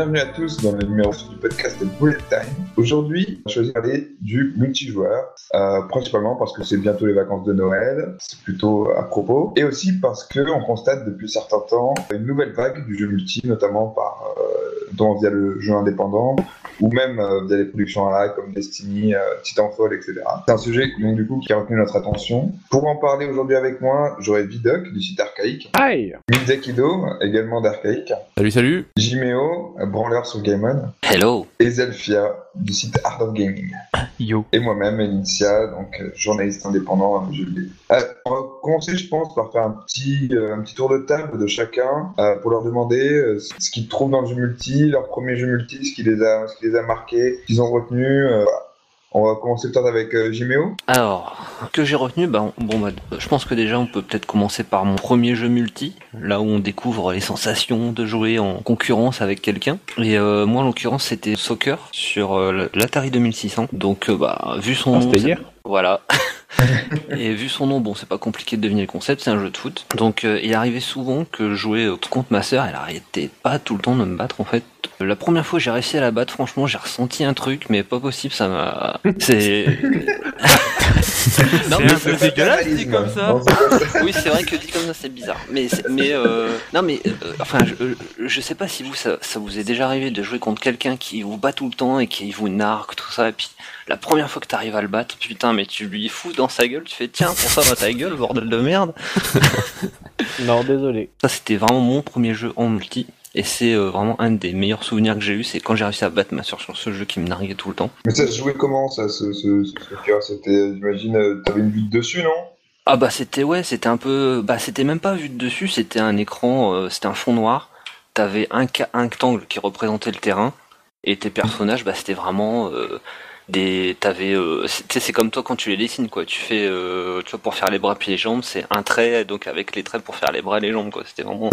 bienvenue à tous dans le numéro du podcast Bullet Time. Aujourd'hui, choisi de parler du multijoueur, euh, principalement parce que c'est bientôt les vacances de Noël, c'est plutôt à propos, et aussi parce qu'on constate depuis certains temps une nouvelle vague du jeu multi, notamment par, euh, via le jeu indépendant, ou même euh, via les productions à comme Destiny, euh, Titanfall, etc. C'est un sujet donc, du coup qui a retenu notre attention. Pour en parler aujourd'hui avec moi, j'aurai Vidoc du site Archaïque, Aïe Mizakido également d'Archaïque, Salut, salut Jiméo, branleur sur Game On, Hello. et Zelfia du site Art of Gaming. Yo Et moi-même, Initia, donc euh, journaliste indépendant à jeux vidéo. Euh, on va commencer, je pense, par faire un petit, euh, un petit tour de table de chacun euh, pour leur demander euh, ce qu'ils trouvent dans le jeu multi, leur premier jeu multi, ce qui les a, ce qui les a marqués, ce qu'ils ont retenu. euh, voilà. On va commencer peut-être avec euh, Jiméo. Alors, que j'ai retenu, bah, bon, bah, je pense que déjà on peut peut-être commencer par mon premier jeu multi, là où on découvre les sensations de jouer en concurrence avec quelqu'un. Et euh, moi, en l'occurrence, c'était Soccer sur euh, l'Atari 2600. Donc, euh, bah, vu son Ah, nom, hier? Voilà. et vu son nom, bon, c'est pas compliqué de deviner le concept, c'est un jeu de foot. Donc, euh, il arrivait souvent que je jouais contre ma sœur, elle arrêtait pas tout le temps de me battre, en fait. La première fois que j'ai réussi à la battre, franchement, j'ai ressenti un truc, mais pas possible, ça m'a... C'est... non, mais C'est un peu c'est dégueulasse, dit comme ça. Non, c'est pas ça. Oui, c'est vrai que dit comme ça, c'est bizarre. Mais, c'est- mais euh, non, mais euh, enfin, je, je sais pas si vous, ça, ça vous est déjà arrivé de jouer contre quelqu'un qui vous bat tout le temps et qui vous narque tout ça, et puis la première fois que t'arrives à le battre, putain, mais tu lui fous dans sa gueule, tu fais tiens, pour ça va ta gueule, bordel de merde. Non, désolé. Ça, c'était vraiment mon premier jeu en multi. Et c'est euh, vraiment un des meilleurs souvenirs que j'ai eu, c'est quand j'ai réussi à battre ma soeur sur ce jeu qui me narguait tout le temps. Mais ça se jouait comment, ça, ce, ce, C'était, j'imagine, euh, t'avais une vue de dessus, non? Ah bah c'était ouais, c'était un peu, bah c'était même pas vu de dessus, c'était un écran, euh, c'était un fond noir. T'avais un, un rectangle qui représentait le terrain et tes personnages, bah c'était vraiment euh, des, t'avais, euh, c'est- comme toi quand tu les dessines quoi. Tu fais, euh, tu vois pour faire les bras puis les jambes, c'est un trait donc avec les traits pour faire les bras et les jambes quoi. C'était vraiment,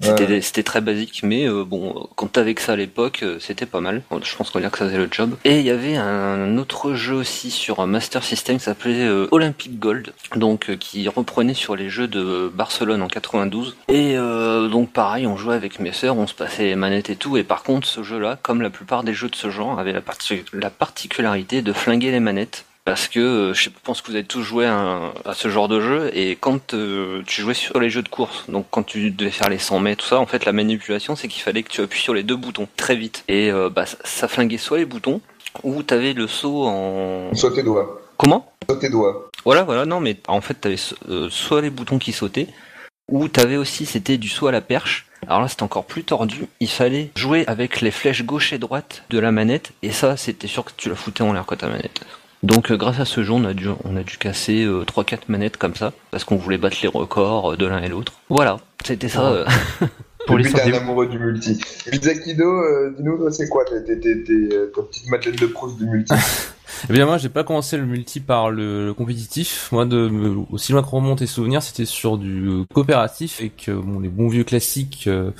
c'était Ouais. c'était très basique, mais euh, bon, quand t'avais que ça à l'époque, euh, c'était pas mal. Je pense qu'on va dire que ça faisait le job. Et il y avait un autre jeu aussi sur Master System qui s'appelait Olympic Gold, donc qui reprenait sur les jeux de Barcelone en 92. Et donc pareil, on jouait avec mes sœurs, on se passait les manettes et tout. Et par contre, ce jeu-là, comme la plupart des jeux de ce genre, avait la, parti- la particularité de flinguer les manettes. Parce que euh, je pense que vous avez tous joué à, ce genre de jeu et quand euh, tu jouais sur les jeux de course, donc quand tu devais faire les 100 mètres, tout ça, en fait la manipulation c'est qu'il fallait que tu appuies sur les deux boutons très vite et euh, bah, ça, ça flinguait soit les boutons ou t'avais le saut en Soit tes doigts. comment? Soit tes doigts. Voilà voilà non mais en fait t'avais euh, soit les boutons qui sautaient ou t'avais aussi c'était du saut à la perche. Alors là c'était encore plus tordu. Il fallait jouer avec les flèches gauche et droite de la manette et ça c'était sûr que tu la foutais en l'air quoi ta manette. Donc euh, grâce à ce jeu on a dû on a dû casser euh, 3-4 manettes comme ça parce qu'on voulait battre les records euh, de l'un et l'autre. Voilà c'était ça. Pour les Depuis, t'es un sorties- amoureux du multi. Mizakido, euh, dis-nous, toi, c'est quoi t'es, t'es, t'es, t'es, euh, ta petite Madeleine de Proust du multi Eh bien moi j'ai pas commencé le multi par le, le compétitif. Moi de me- aussi loin que remonte les souvenirs, c'était sur du coopératif et que bon les bons vieux classiques euh,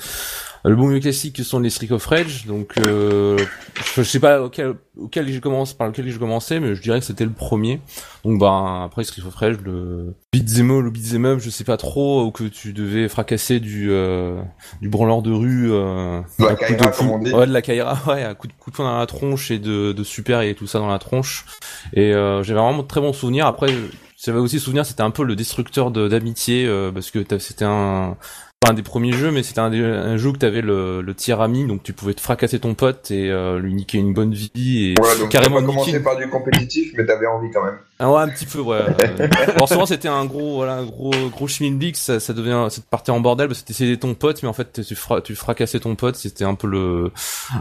le bon vieux classique sont les Street of Rage. Donc euh, je, je sais pas auquel auquel j'ai commencé par lequel j'ai commencé mais je dirais que c'était le premier. Donc bah après Street of Rage le beat'em all ou beat'em up, je sais pas trop où que tu devais fracasser du euh, du branleur de rue euh, De la de dit. Ouais, de la ouais, un coup de, coup de poing dans la tronche et de, de super et tout ça dans la tronche. Et euh, j'avais vraiment de très bons souvenirs. Après, j'avais aussi souvenir, c'était un peu le destructeur de- d'amitié euh, parce que c'était un pas un des premiers jeux, mais c'était un, jeu où t'avais le, le tir ami, donc tu pouvais te fracasser ton pote et euh, lui niquer une bonne vie et Voilà, donc carrément pas commencé par du compétitif, mais t'avais envie quand même. Ah ouais, un petit peu, ouais. Euh, Alors souvent c'était un gros, voilà, un gros, gros schmilblick, ça, ça devient, ça partait en bordel parce que t'essayais ton pote, mais en fait tu, fra tu fracassais ton pote, c'était un peu le,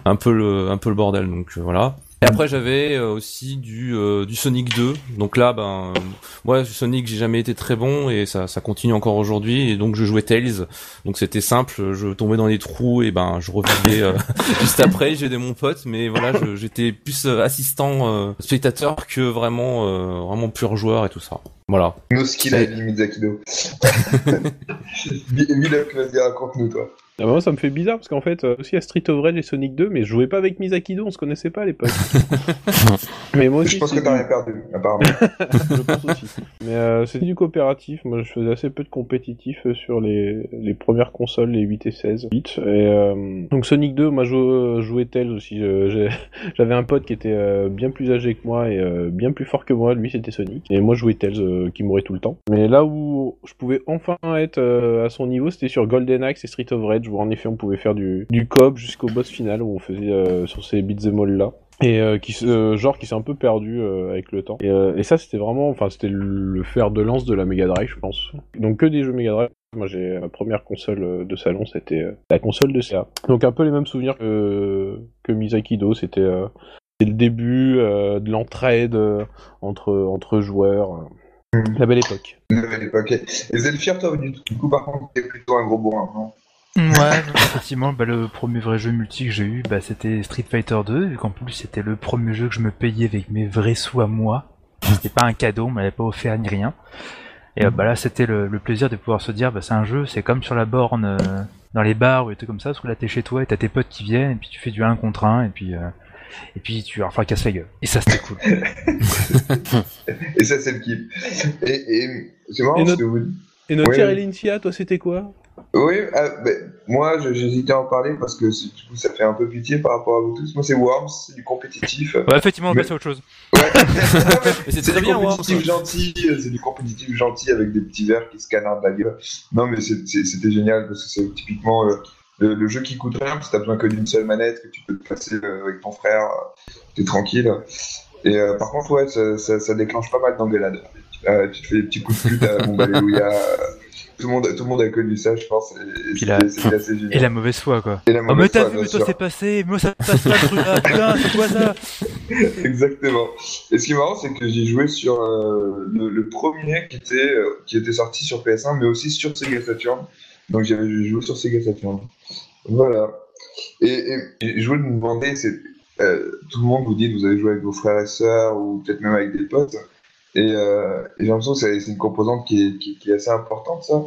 un peu le, un peu le bordel, donc euh, voilà. Et après j'avais euh, aussi du, euh, du Sonic 2, donc là ben, moi Sonic j'ai jamais été très bon et ça, ça continue encore aujourd'hui et donc je jouais Tails, donc c'était simple, je tombais dans les trous et ben je revivais euh, juste après, j'ai aidé mon pote, mais voilà j'étais plus euh, assistant euh, spectateur que vraiment, euh, vraiment pur joueur et tout ça. Voilà. Nos skills à Mizakido. Vidoc, vas-y, raconte-nous, toi. Ah bah moi, ça me fait bizarre parce qu'en fait, euh, aussi à Street of Rage et Sonic 2, mais je jouais pas avec Misakido, on se connaissait pas à l'époque. mais moi aussi. Je pense que t'as rien perdu, apparemment. je pense aussi. Mais euh, c'était du coopératif. Moi, je faisais assez peu de compétitif euh, sur les, les premières consoles, les 8 et 16 bits. Et euh, donc Sonic 2, moi, je jou- jouais Tails aussi. J'avais un pote qui était euh, bien plus âgé que moi et euh, bien plus fort que moi. Lui, c'était Sonic. Et moi, je jouais Tails, euh, qui mourait tout le temps. Mais là où je pouvais enfin être euh, à son niveau, c'était sur Golden Axe et Street of Rage, où en effet, on pouvait faire du, du coop jusqu'au boss final, où on faisait euh, sur ces beat'em all là et euh, qui euh, genre qui s'est un peu perdu euh, avec le temps. Et, et ça c'était vraiment enfin c'était le fer de lance de la Mega Drive je pense. Donc que des jeux Mega Drive. Moi j'ai ma première console de salon c'était la console de CA donc un peu les mêmes souvenirs que que Misakido. C'était le début de l'entraide entre entre joueurs Mhm. la belle époque. Une nouvelle époque. Et Zelfir, toi, du du coup, par contre, t'es plutôt un gros bourrin, non? Ouais, effectivement, bah, le premier vrai jeu multi que j'ai eu, bah, c'était Street Fighter 2, vu qu'en plus c'était le premier jeu que je me payais avec mes vrais sous à moi. C'était pas un cadeau, on m'avait pas offert ni rien. Et euh, bah là, c'était le, le plaisir de pouvoir se dire, bah, c'est un jeu, c'est comme sur la borne, euh, dans les bars ou des trucs comme ça, parce que là t'es chez toi et t'as tes potes qui viennent, et puis tu fais du 1 contre 1, et puis, euh, et puis tu leur fracasses la gueule. Et ça, c'était cool. Et ça, c'est le kiff. Et, et c'est marrant Et notre- que vous. et notre Oui, toi c'était quoi? Oui, ah, ben, moi, j'hésitais à en parler parce que du coup, ça fait un peu pitié par rapport à vous tous. Moi, c'est Worms, c'est du compétitif. Ouais, effectivement, on Mais- passe à autre chose. Ouais. C'est C'est très du bien, Worms. compétitif gentil, c'est du compétitif gentil avec des petits verres qui se canardent la gueule. Non, mais c'était génial parce que c'est typiquement euh, le, le jeu qui coûte rien, parce que t'as besoin que d'une seule manette, que tu peux te passer euh, avec ton frère, euh, t'es tranquille. Et euh, par contre, ouais, ça, ça, ça déclenche pas mal d'engueulades. Euh, tu te fais des petits coups de pute à mon le, monde, tout le monde a connu ça, je pense. Et Puis la- assez. Et mauvaise foi, quoi. Et la Oh, mais t'as vu, mais toi c'est passé, moi ça passe pas truc là, putain, c'est quoi ça Exactement. Et ce qui est marrant, c'est que j'ai joué sur euh, le, le premier qui était, euh, qui était sorti sur PS1, mais aussi sur Sega Saturn. Donc j'avais joué sur Sega Saturn. Voilà. Et, et- et je voulais me demander, c'est, euh, tout le monde vous dit que vous avez joué avec vos frères et sœurs, ou peut-être même avec des potes. Et, euh, j'ai l'impression que c'est, une composante qui est, qui, qui est assez importante, ça.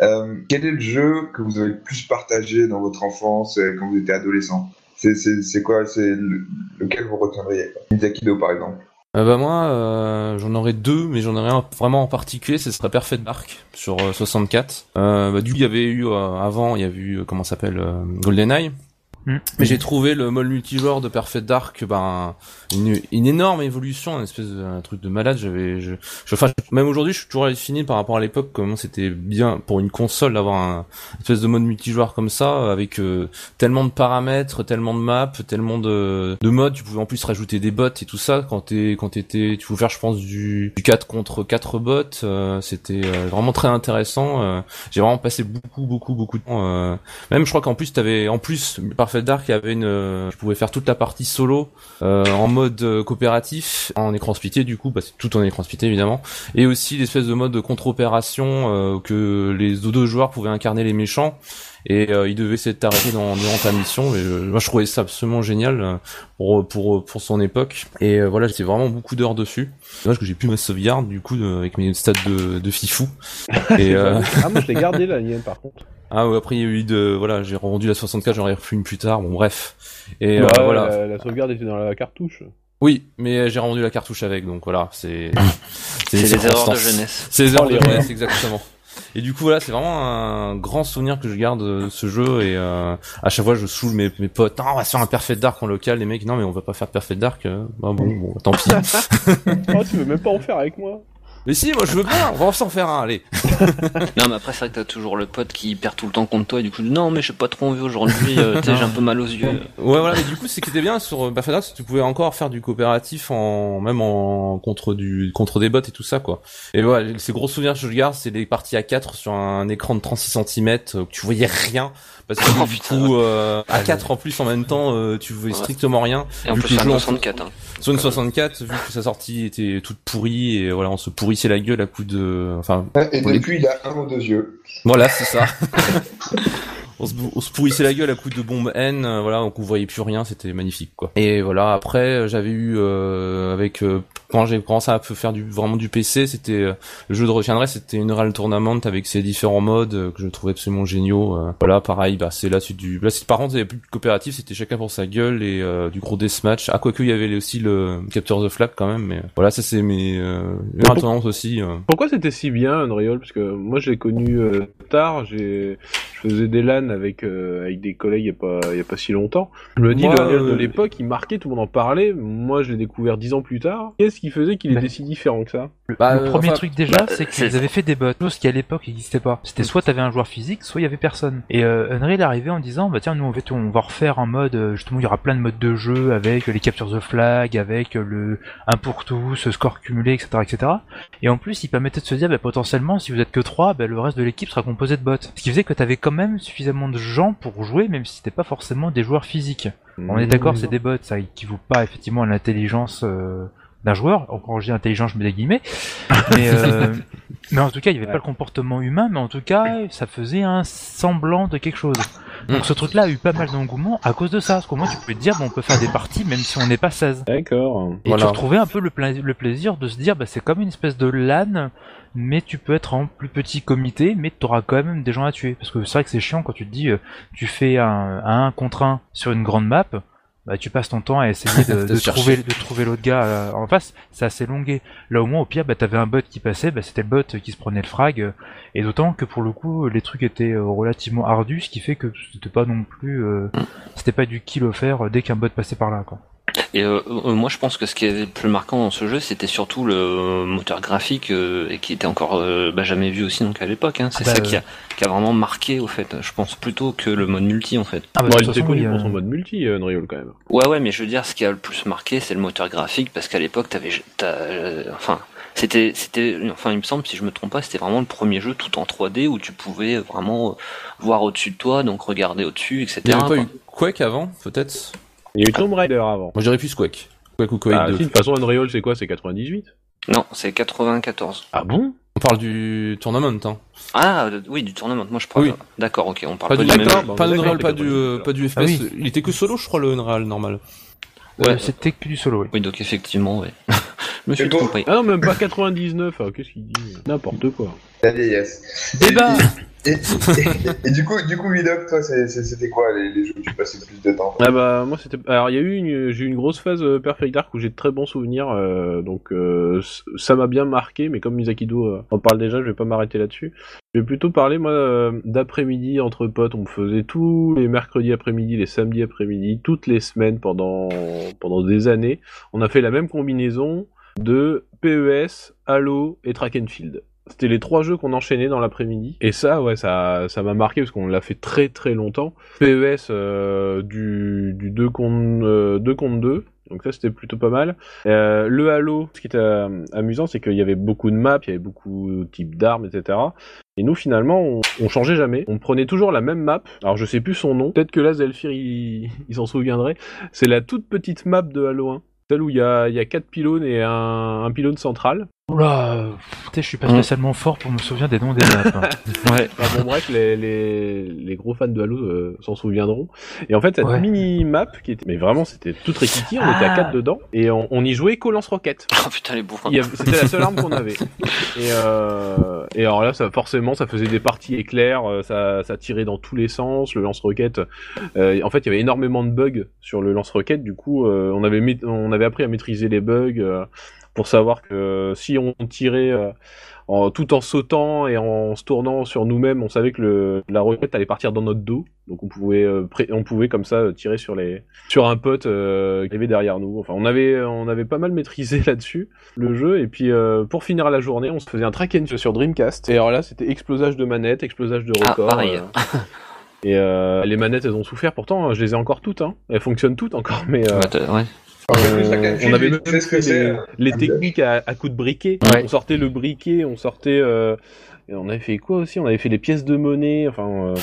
Euh, quel est le jeu que vous avez le plus partagé dans votre enfance quand vous étiez adolescent? C'est, c'est, quoi? C'est le- lequel vous retiendriez? Quoi Miyakido, par exemple. Euh, bah moi, euh, j'en aurais deux, mais j'en aurais un vraiment en particulier, ce serait Perfect Dark sur euh, 64. Euh, bah, du coup, il y avait eu euh, avant, il y avait eu euh, comment ça s'appelle GoldenEye. Mais j'ai trouvé le mode multijoueur de Perfect Dark, ben une, une énorme évolution, un espèce de un truc de malade. J'avais, je, je, enfin, même aujourd'hui, je suis toujours fini par rapport à l'époque comment c'était bien pour une console d'avoir un une espèce de mode multijoueur comme ça, avec euh, tellement de paramètres, tellement de maps, tellement de, de modes. Tu pouvais en plus rajouter des bots et tout ça quand t'es quand t'étais, tu pouvais faire, je pense, du, du 4 contre 4 bots. euh, c'était euh, vraiment très intéressant. euh, j'ai vraiment passé beaucoup, beaucoup, beaucoup de temps. euh, même, je crois qu'en plus, t'avais, en plus, Perfect Dark, il y avait une, euh, tu pouvais faire toute la partie solo euh, en mode euh, coopératif, en écran splitté du coup, parce que tout en écran splitté évidemment, et aussi l'espèce de mode de contre-opération que les deux joueurs pouvaient incarner les méchants et euh, ils devaient essayer de dans, durant ta mission. Et, euh, moi, je trouvais ça absolument génial pour pour pour son époque. Et euh, voilà, j'étais vraiment beaucoup d'heures dessus. Dommage que j'ai plus ma sauvegarde du coup avec mes stats de de fifou. Ah moi je l'ai gardé la mienne par contre ah ouais, après il y a eu de voilà, j'ai rendu la 64, j'en ai refait une plus tard. Bon bref. Et euh, voilà. la, la sauvegarde était dans la cartouche Oui, mais j'ai rendu la cartouche avec, donc voilà, c'est C'est les erreurs de jeunesse. C'est les erreurs Oh, de l'erreur. jeunesse, exactement. Et du coup, voilà, c'est vraiment un grand souvenir que je garde de ce jeu. Et euh, à chaque fois, je saoule mes, mes potes. Non, on va se faire un Perfect Dark en local. Les mecs, non, mais on va pas faire de Perfect Dark. Euh, Bah bon, bon, tant pis. oh tu veux même pas en faire avec moi mais si, moi, je veux bien. On va s'en faire un. Allez. Non, mais après, c'est vrai que t'as toujours le pote qui perd tout le temps contre toi et du coup, non, mais j'ai pas trop envie aujourd'hui, euh, j'ai un peu mal aux yeux. Ouais, voilà. Mais du coup, c'est qui était bien sur euh, que tu pouvais encore faire du coopératif en même en contre du contre des bots et tout ça, quoi. Et voilà, ces gros souvenirs que je garde, c'est les parties à 4 sur un écran de 36 cm où tu voyais rien parce que Oh, du putain. coup euh, à 4 en plus en même temps, euh, tu voyais Ouais. strictement rien. Et en Vu plus, que le c'est jeu un en- 64, hein. Une 64, vu que sa sortie était toute pourrie et voilà, on se pourrissait la gueule à coup de, enfin, Et les- depuis, il a un ou deux yeux. voilà, c'est ça. on se, on se pourrissait la gueule à coups de bombes N, euh, voilà, donc on voyait plus rien, c'était magnifique quoi. Et voilà, après euh, j'avais eu euh, avec euh, quand j'ai commencé à faire du vraiment du PC, c'était euh, le jeu de retiendrai, c'était Unreal Tournament avec ses différents modes euh, que je trouvais absolument géniaux. euh. voilà, pareil, bah c'est là c'est du là c'est par contre il y avait plus de coopératif, c'était chacun pour sa gueule et euh, du gros deathmatch. Ah quoique il y avait aussi le Capture the Flag quand même, mais voilà, ça c'est mes euh, Unreal Tournament aussi. euh. Pourquoi c'était si bien Unreal Parce que moi je l'ai connu euh, tard, j'ai faisais des LAN avec euh, avec des collègues il y a pas il y a pas si longtemps. Je me dis le Unreal de euh, l'époque, il marquait, tout le monde en parlait. Moi je l'ai découvert dix ans plus tard. Qu'est-ce qui faisait qu'il Bah. était si différent que ça? Le, Bah, le euh, premier enfin, truc déjà, bah, c'est qu'ils avaient fait des bots, chose qui à l'époque n'existait pas. C'était soit t'avais un joueur physique, soit il y avait personne. Et euh, Unreal arrivé en disant, bah tiens, nous on va, on va refaire un mode, euh, justement il y aura plein de modes de jeu avec les captures the flag, avec le 1 pour tous, score cumulé, etc., etc. Et en plus, il permettait de se dire, bah potentiellement, si vous êtes que 3, bah, le reste de l'équipe sera composé de bots. Ce qui faisait que t'avais quand même suffisamment de gens pour jouer, même si c'était pas forcément des joueurs physiques. On est d'accord, c'est des bots, ça équivaut pas effectivement à l'intelligence euh, d'un joueur. Quand je dis intelligence, je mets des guillemets. Mais, euh, mais en tout cas, il n'y avait Ouais. pas le comportement humain, mais en tout cas, ça faisait un semblant de quelque chose. Donc ce truc-là a eu pas mal d'engouement à cause de ça. Parce qu'au moins, tu peux te dire, bon, on peut faire des parties même si on n'est pas 16. D'accord. Et Voilà. tu retrouvais un peu le, pla- le plaisir de se dire, bah, c'est comme une espèce de LAN, mais tu peux être en plus petit comité, mais tu auras quand même des gens à tuer. Parce que c'est vrai que c'est chiant quand tu te dis, euh, tu fais un, un 1 contre 1 sur une grande map, bah, tu passes ton temps à essayer de, trouver, de trouver l'autre gars euh, en face. C'est assez longué. Là, au moins, au pire, bah, t'avais un bot qui passait, bah, c'était le bot qui se prenait le frag. euh, et d'autant que pour le coup, les trucs étaient euh, relativement ardus, ce qui fait que c'était pas non plus, euh, c'était pas du kill offert dès qu'un bot passait par là, quoi. Et euh, euh, moi, je pense que ce qui est le plus marquant dans ce jeu, c'était surtout le moteur graphique euh, et qui était encore euh, bah, jamais vu aussi donc à l'époque. Hein. C'est Ah bah, ça qui a, qui a vraiment marqué au fait. Je pense plutôt que le mode multi en fait. Ah, bah, Bon, de il était connu pour son mode multi, euh, Unreal quand même. Ouais, ouais, mais je veux dire, ce qui a le plus marqué, c'est le moteur graphique parce qu'à l'époque, t'avais, t'as, euh, enfin, c'était, c'était, enfin, il me semble, si je me trompe pas, c'était vraiment le premier jeu tout en 3D où tu pouvais vraiment euh, voir au-dessus de toi, donc regarder au-dessus, etc. Il y avait pas eu Quake avant, peut-être? Il y a eu Tomb Raider avant. Moi, je dirais plus Quake. Quake ou Quake Ah, 2. si, de toute façon, Unreal, c'est quoi? C'est 98 Non, c'est 94. Ah bon? On parle du tournament, hein. Ah, euh, oui, du tournament. Moi, je parle. Oui. D'accord, ok, on parle Pas pas, du, même bah, pas pas du, pas euh, du- pas du FPS. Ah oui. Il était que solo, je crois, le Unreal, normal. Euh, Ouais. C'était que du solo, oui. Oui, donc effectivement, ouais. je me suis bon. trompé. Ah non, même pas 99. Ah, Qu'est-ce qu'il dit N'importe quoi. La vieillesse. Débat Et, et- et- et du coup, du coup, Vidoc, toi, c'était quoi les, les jeux où tu passais le plus de temps? Ah bah moi c'était alors il y a eu une j'ai eu une grosse phase euh, Perfect Dark où j'ai de très bons souvenirs euh, donc euh, ça m'a bien marqué mais comme Misakido euh, en parle déjà je vais pas m'arrêter là-dessus. Je vais plutôt parler moi euh, d'après-midi entre potes on me faisait tous les mercredis après-midi les samedis après-midi toutes les semaines pendant pendant des années on a fait la même combinaison de PES, Halo et Track and Field. C'était les trois jeux qu'on enchaînait dans l'après-midi. Et ça, ouais, ça, ça m'a marqué parce qu'on l'a fait très très longtemps. PES euh, du, du 2 contre, euh, 2 contre 2. Donc ça, c'était plutôt pas mal. Euh, le Halo, ce qui était euh, amusant, c'est qu'il y avait beaucoup de maps, il y avait beaucoup de types d'armes, etc. Et nous, finalement, on, on changeait jamais. On prenait toujours la même map. Alors, je sais plus son nom. Peut-être que là, Zelfir, il, il s'en souviendrait. C'est la toute petite map de Halo 1. Celle où il y a, y quatre pylônes et un, un pylône central. Oula, euh, putain, je suis pas Mm. spécialement fort pour me souvenir des noms des maps. hein. Ouais. Ah bon bref, les, les, les gros fans de Halo euh, s'en souviendront. Et en fait, cette Ouais. mini map qui était, mais vraiment, c'était toute rikiki, on était à Ah. 4 dedans et on, on y jouait qu'au lance-roquette. Oh putain, les bourrins. Il y avait- C'était la seule arme qu'on avait. Et, euh, et alors là, ça, forcément, ça faisait des parties éclairs, euh, ça, ça tirait dans tous les sens. Le lance-roquette, euh, en fait, il y avait énormément de bugs sur le lance-roquette. Du coup, euh, on avait maît- on avait appris à maîtriser les bugs euh, pour savoir que euh, si on tirait euh, en, tout en sautant et en se tournant sur nous-mêmes, on savait que le, la roquette allait partir dans notre dos. Donc on pouvait, euh, on pouvait comme ça tirer sur les, sur un pote euh, qui avait derrière nous. Enfin, on avait, on avait pas mal maîtrisé là-dessus le jeu. Et puis euh, pour finir la journée, on se faisait un track and sur Dreamcast. Et alors là, c'était explosage de manettes, explosage de Ah, records. pareil. euh, et euh, les manettes, elles ont souffert. Pourtant, je les ai encore toutes. Hein. Elles fonctionnent toutes encore, mais euh, Ouais, t'as- ouais. En fait, le on, avait même ce que les, euh, les techniques à, à coups de briquet. Ouais. On sortait le briquet, on sortait. euh, et on avait fait quoi aussi? On avait fait les pièces de monnaie. Enfin, euh,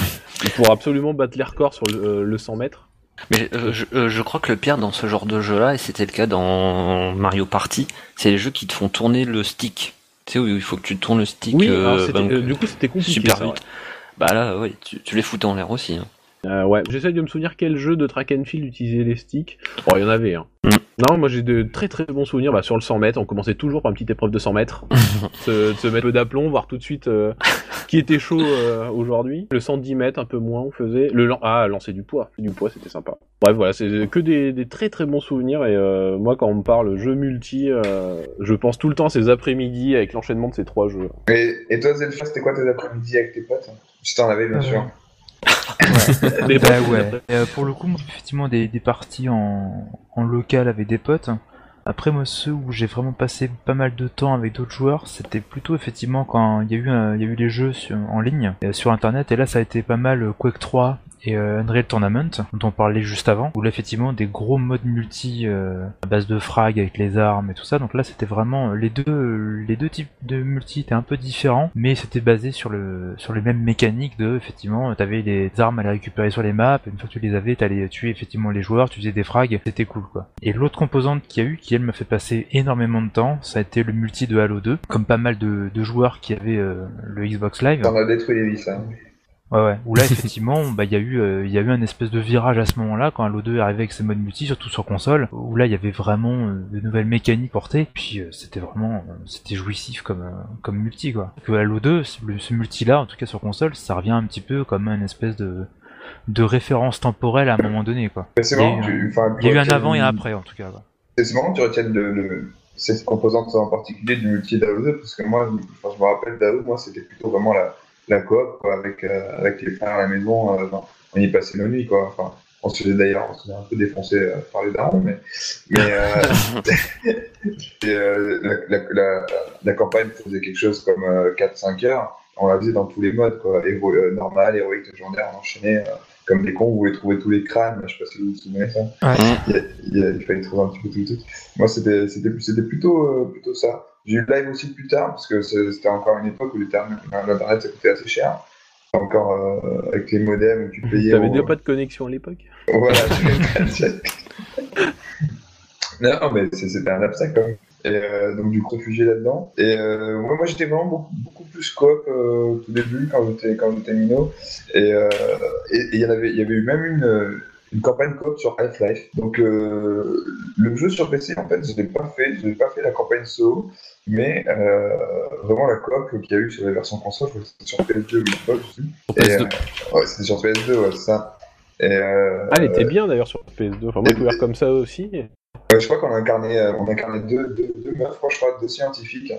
pour absolument battre les records sur le, euh, le 100 mètres. Mais euh, je, euh, je crois que le pire dans ce genre de jeu-là, et c'était le cas dans Mario Party, c'est les jeux qui te font tourner le stick. Tu sais, où il faut que tu tournes le stick Oui, euh, alors euh, du coup, c'était compliqué. super ça, vite. ouais. Bah là, ouais, tu, tu les foutais en l'air aussi. Hein. Euh, ouais, j'essaye de me souvenir quel jeu de track and field utilisait les sticks. Bon, il y en avait, hein. Mm. Non, moi j'ai de très très bons souvenirs bah, sur le 100 mètres. On commençait toujours par une petite épreuve de 100 mètres. se, se mettre un peu d'aplomb, voir tout de suite euh, qui était chaud euh, aujourd'hui. Le 110 mètres, un peu moins, on faisait. Le lan- Ah, lancer du poids. Du poids, c'était sympa. Bref, voilà, c'est que des, des très très bons souvenirs. Et euh, moi, quand on me parle jeu multi, euh, je pense tout le temps à ces après-midi avec l'enchaînement de ces trois jeux. Et, et toi, Zelfa, c'était quoi tes après-midi avec tes potes? Si t'en avais, bien sûr. Bah ouais. Et, euh, pour le coup, moi, effectivement, des, des parties en, en local avec des potes. Après, moi, ceux où j'ai vraiment passé pas mal de temps avec d'autres joueurs, c'était plutôt effectivement quand il y a eu, euh, il y a eu les jeux sur- en ligne euh, sur Internet. Et là, ça a été pas mal Quake 3 et euh, Unreal Tournament, dont on parlait juste avant, où là, effectivement, des gros modes multi euh, à base de frag avec les armes et tout ça. Donc là, c'était vraiment euh, les deux, les deux types de multi étaient un peu différents, mais c'était basé sur le, sur les mêmes mécaniques de, effectivement, t'avais les armes à les récupérer sur les maps. Une fois que tu les avais, t'allais tuer effectivement les joueurs, tu faisais des frags, c'était cool quoi. Et l'autre composante qu'il y a eu, qui elle me fait passer énormément de temps, ça a été le multi de Halo 2, comme pas mal de, de joueurs qui avaient euh, le Xbox Live. Ouais, ouais. Où là, effectivement, bah, il y a eu, euh, il y a eu un espèce de virage à ce moment-là, quand Halo 2 est arrivé avec ses modes multi, surtout sur console, où là, il y avait vraiment euh, de nouvelles mécaniques portées, puis euh, c'était vraiment, euh, c'était jouissif comme, euh, comme multi, quoi. Que Halo 2, ce, le- ce multi-là, en tout cas sur console, ça revient un petit peu comme une espèce de, de référence temporelle à un moment donné, quoi. C'est Il y a marrant, eu tu, enfin, Il y a eu un avant et un après, en tout cas. C'est marrant que tu retiennes le, le- cette composante en particulier du multi d'Halo 2, parce que moi, je, je me rappelle d'Halo, moi, c'était plutôt vraiment la, la coop, quoi, avec, euh, avec les frères à la maison, euh, enfin, on y passait nos nuits, quoi. Enfin, on se faisait d'ailleurs, on se faisait un peu défoncer euh, par les darons, mais, mais euh, et, euh, la, la, la, la campagne faisait quelque chose comme euh, 4-5 heures, on la faisait dans tous les modes, quoi, héros, euh, normal, héroïque, légendaire, on enchaînait, euh, comme des cons, vous voulez trouver tous les crânes, je sais pas si vous vous souvenez ça. Il, y a- il, y a- il fallait trouver un petit peu tout le truc. Moi, c'était c'était c'était plutôt euh, plutôt ça. J'ai eu le live aussi plus tard parce que c'était encore une époque où l'Internet ça coûtait assez cher. Encore euh, avec les modems où tu payais. T'avais au- déjà pas de connexion à l'époque? Voilà. tu- non, mais c'était un abstrait quand même. Et euh, donc du coup réfugié là-dedans. Et euh, moi, moi j'étais vraiment beaucoup, beaucoup plus coop euh, au tout début quand j'étais minot. Et il y en avait y avait eu même une une campagne coop sur Half-Life. Donc euh, le jeu sur PC en fait je l'ai pas fait, je l'ai pas fait la campagne solo, mais euh, vraiment la coop qu'il y a eu sur la version console, je crois que c'était sur PS2 ou Xbox aussi. Sur Et, PS2. euh, ouais, c'était sur PS2, ouais, c'est ça. Et, Ah, elle était bien d'ailleurs sur PS2. Enfin, moi, comme ça aussi. je crois qu'on a incarné, on a incarné deux, deux, deux meufs, je crois, je crois, deux scientifiques.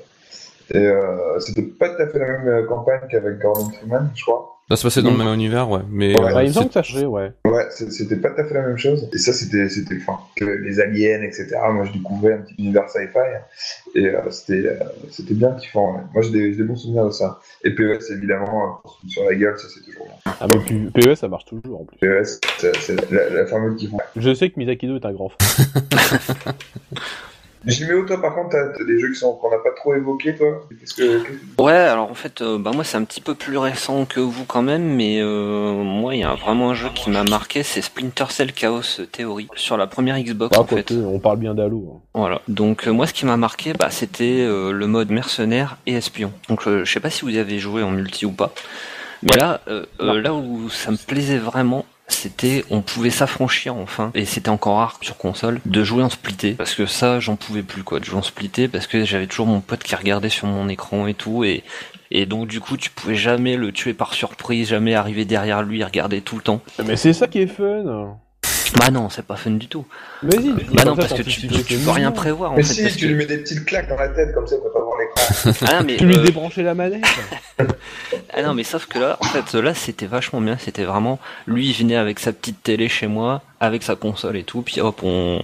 Et euh, c'était pas tout à fait la même euh, campagne qu'avec Gordon Freeman, je crois. Ça se passait dans le même univers, ouais. Mais Ouais, euh, il me semble c'est- que ça changeait, ouais. Ouais, c'était pas tout à fait la même chose. Et ça, c'était, c'était, enfin, que les aliens, etc. Moi, je découvrais un petit univers sci-fi. Et euh, c'était, euh, c'était bien kiffant. Ouais. Moi, j'ai des, bons souvenirs de ça. Et PES, évidemment, euh, pour se foutre sur la gueule, ça, c'est toujours bien. Ah, mais puis, PES, ça marche toujours en plus. PES, c'est, c'est la, la fameuse kiff. Je sais que Misakido est un grand fan. Jiméo, toi, par contre, t'as, des jeux qui sont, qu'on n'a pas trop évoqués, toi? Qu'est-ce que, Ouais, alors en fait, euh, bah moi c'est un petit peu plus récent que vous quand même, mais euh, moi il y a vraiment un jeu qui m'a marqué, c'est Splinter Cell Chaos Theory sur la première Xbox Ah, en fait. on parle bien d'Halo. hein. Voilà. Donc euh, moi ce qui m'a marqué, bah c'était euh, le mode mercenaire et espion. Donc euh, je sais pas si vous y avez joué en multi ou pas, mais là, euh, euh, là où ça me plaisait vraiment. C'était, on pouvait s'affranchir enfin, et c'était encore rare sur console de jouer en splitté, parce que ça, j'en pouvais plus quoi, de jouer en splitté, parce que j'avais toujours mon pote qui regardait sur mon écran et tout, et et donc du coup, tu pouvais jamais le tuer par surprise, jamais arriver derrière lui, et regarder tout le temps. Mais c'est ça qui est fun. Bah non, c'est pas fun du tout. Vas-y. Bah non, parce que tu, peux- tu peux rien prévoir en Mais fait. si, parce tu que- lui mets des petites claques dans la tête, comme ça, il peut pas voir l'écran. Ah, mais, Tu lui euh, débrancher la manette. Ah non, mais sauf que là, en fait, là, c'était vachement bien. C'était vraiment, lui, il venait avec sa petite télé chez moi, avec sa console et tout, puis hop, on,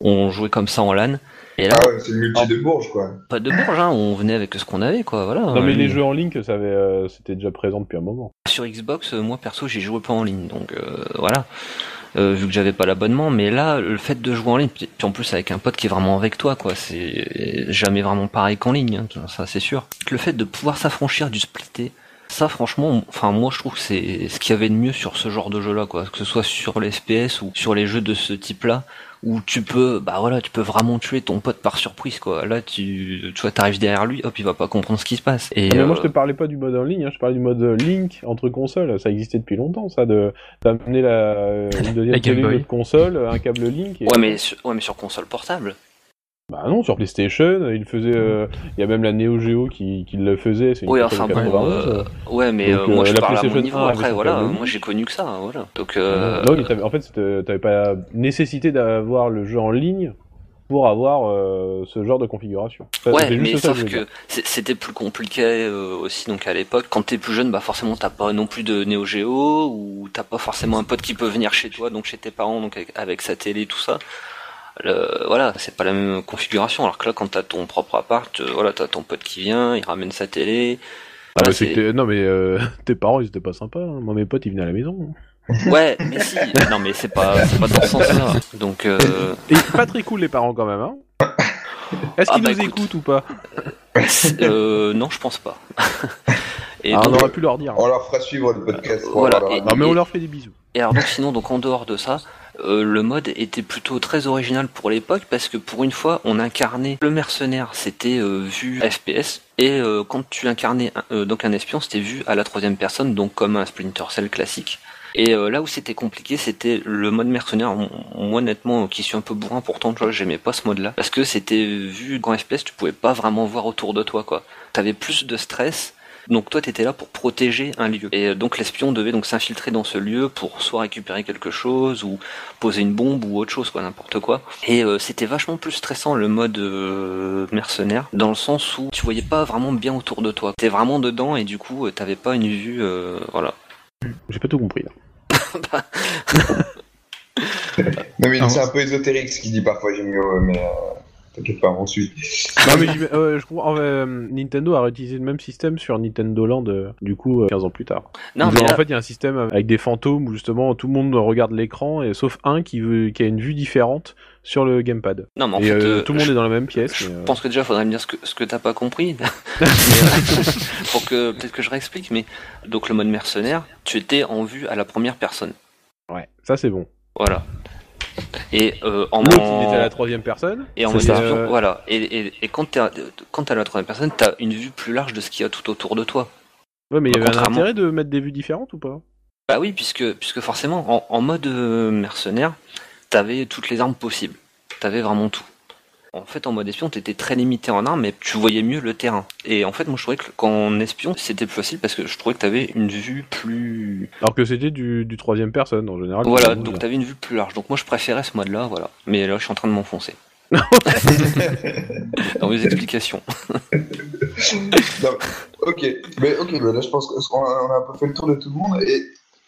on jouait comme ça en LAN. Et là, Ah ouais, c'est le multi de Bourges, quoi. pas de bourge, hein, on venait avec ce qu'on avait, quoi, voilà. Non, mais Euh, les jeux en ligne, que ça avait, euh, c'était déjà présent depuis un moment. Sur Xbox, euh, moi, perso, j'ai joué pas en ligne, donc euh, voilà. Euh, vu que j'avais pas l'abonnement, mais là, le fait de jouer en ligne, puis en plus avec un pote qui est vraiment avec toi, quoi, c'est jamais vraiment pareil qu'en ligne, hein, ça c'est sûr. Le fait de pouvoir s'affranchir du splitté, ça franchement, enfin moi je trouve que c'est ce qu'il y avait de mieux sur ce genre de jeu-là, quoi, que ce soit sur les ou sur les jeux de ce type-là, où tu peux, bah voilà, tu peux vraiment tuer ton pote par surprise, quoi. Là, tu, tu vois, t'arrives derrière lui, hop, il va pas comprendre ce qui se passe. Et Mais moi, euh, je te parlais pas du mode en ligne, hein, je parlais du mode Link entre consoles. Ça existait depuis longtemps, ça, de d'amener la une deuxième La télé, autre console, un câble Link. Et... ouais, mais sur, ouais, mais sur console portable. Bah non, sur PlayStation, il faisait. euh, Il y a même la Neo Geo qui, qui le faisait. C'est une Oui, console enfin de bon, 91. euh, ouais, mais Donc, euh, moi euh, je la parle à mon PlayStation niveau. 1 Après, avait voilà, son câble moi j'ai connu que ça, hein, voilà. Donc, euh, Non, mais t'avais- en fait, t'avais pas nécessité d'avoir le jeu en ligne pour avoir euh, ce genre de configuration. Ça, Ouais, mais ça sauf que c'était plus compliqué euh, aussi donc à l'époque. Quand t'es plus jeune, bah forcément t'as pas non plus de Neo Geo ou t'as pas forcément un pote qui peut venir chez toi, donc chez tes parents, donc avec, avec sa télé tout ça. Le- voilà, c'est pas la même configuration. Alors que là, quand t'as ton propre appart, euh, voilà, t'as ton pote qui vient, il ramène sa télé. Ah, bah, c'est c'est- que t'es- non, mais euh, tes parents, ils étaient pas sympas. hein. Moi, mes potes, ils venaient à la maison. Ouais, mais si. Non, mais c'est pas, c'est pas dans ce sens-là. Donc, euh, Et pas très cool, les parents, quand même. Hein Est-ce Ah, qu'ils bah, nous écoute. écoutent ou pas? Euh, non, je pense pas. Et Ah, On aurait pu leur dire. On leur fera suivre le podcast. Voilà, et-. Non, mais on leur fait des bisous. Et alors donc sinon donc en dehors de ça, euh, le mode était plutôt très original pour l'époque parce que pour une fois on incarnait le mercenaire, c'était euh, vu FPS et euh, quand tu incarnais un- euh, donc un espion, c'était vu à la troisième personne donc comme un Splinter Cell classique. Et là où c'était compliqué, c'était le mode mercenaire. Moi, honnêtement, qui suis un peu bourrin, pourtant, j'aimais pas ce mode-là. Parce que c'était vu qu'en FPS, tu pouvais pas vraiment voir autour de toi, quoi. T'avais plus de stress. Donc toi, t'étais là pour protéger un lieu. Et euh, donc l'espion devait donc s'infiltrer dans ce lieu pour soit récupérer quelque chose ou poser une bombe ou autre chose, quoi, n'importe quoi. Et euh, c'était vachement plus stressant le mode euh, mercenaire, dans le sens où tu voyais pas vraiment bien autour de toi. T'es vraiment dedans et du coup, euh, t'avais pas une vue, euh, voilà. J'ai pas tout compris, là. Non, mais Ah, c'est un peu ésotérique ce qu'il dit parfois, mieux, mais euh, t'inquiète pas, on suit. Non, mais j'y vais- euh, je comprends. euh, Nintendo a réutilisé le même système sur Nintendo Land, euh, du coup, euh, 15 ans plus tard. Non, Genre, mais là- en fait, il y a un système avec des fantômes où justement tout le monde regarde l'écran, et sauf un qui, veut, qui a une vue différente sur le gamepad. non, mais en et fait, euh, euh, tout le monde je- est dans la même pièce. Je mais, euh, pense que déjà, faudrait me dire ce que, ce que t'as pas compris. Mais, euh, pour que, peut-être que je réexplique, mais donc le mode mercenaire, tu étais en vue à la première personne. Ouais, ça c'est bon. Voilà. Et euh, en, L'autre, en- il était à la troisième personne. et en mode espion, Euh, voilà. Et, et, et quand t'es à, quand t'es à la troisième personne, t'as une vue plus large de ce qu'il y a tout autour de toi. Ouais, mais il y avait un intérêt de mettre des vues différentes ou pas? Bah oui, puisque, puisque forcément, en, en mode euh, mercenaire, t'avais toutes les armes possibles. T'avais vraiment tout. En fait, en mode espion, t'étais très limité en armes, mais tu voyais mieux le terrain. Et en fait, moi, je trouvais que qu'en espion, c'était plus facile parce que je trouvais que t'avais une vue plus... Alors que c'était du, du troisième personne en général. Voilà, donc t'avais une vue plus large. Donc moi, je préférais ce mode-là, voilà. Mais là, je suis en train de m'enfoncer. Dans mes explications. Non, ok, mais ok, mais là je pense qu'on a, on a un peu fait le tour de tout le monde et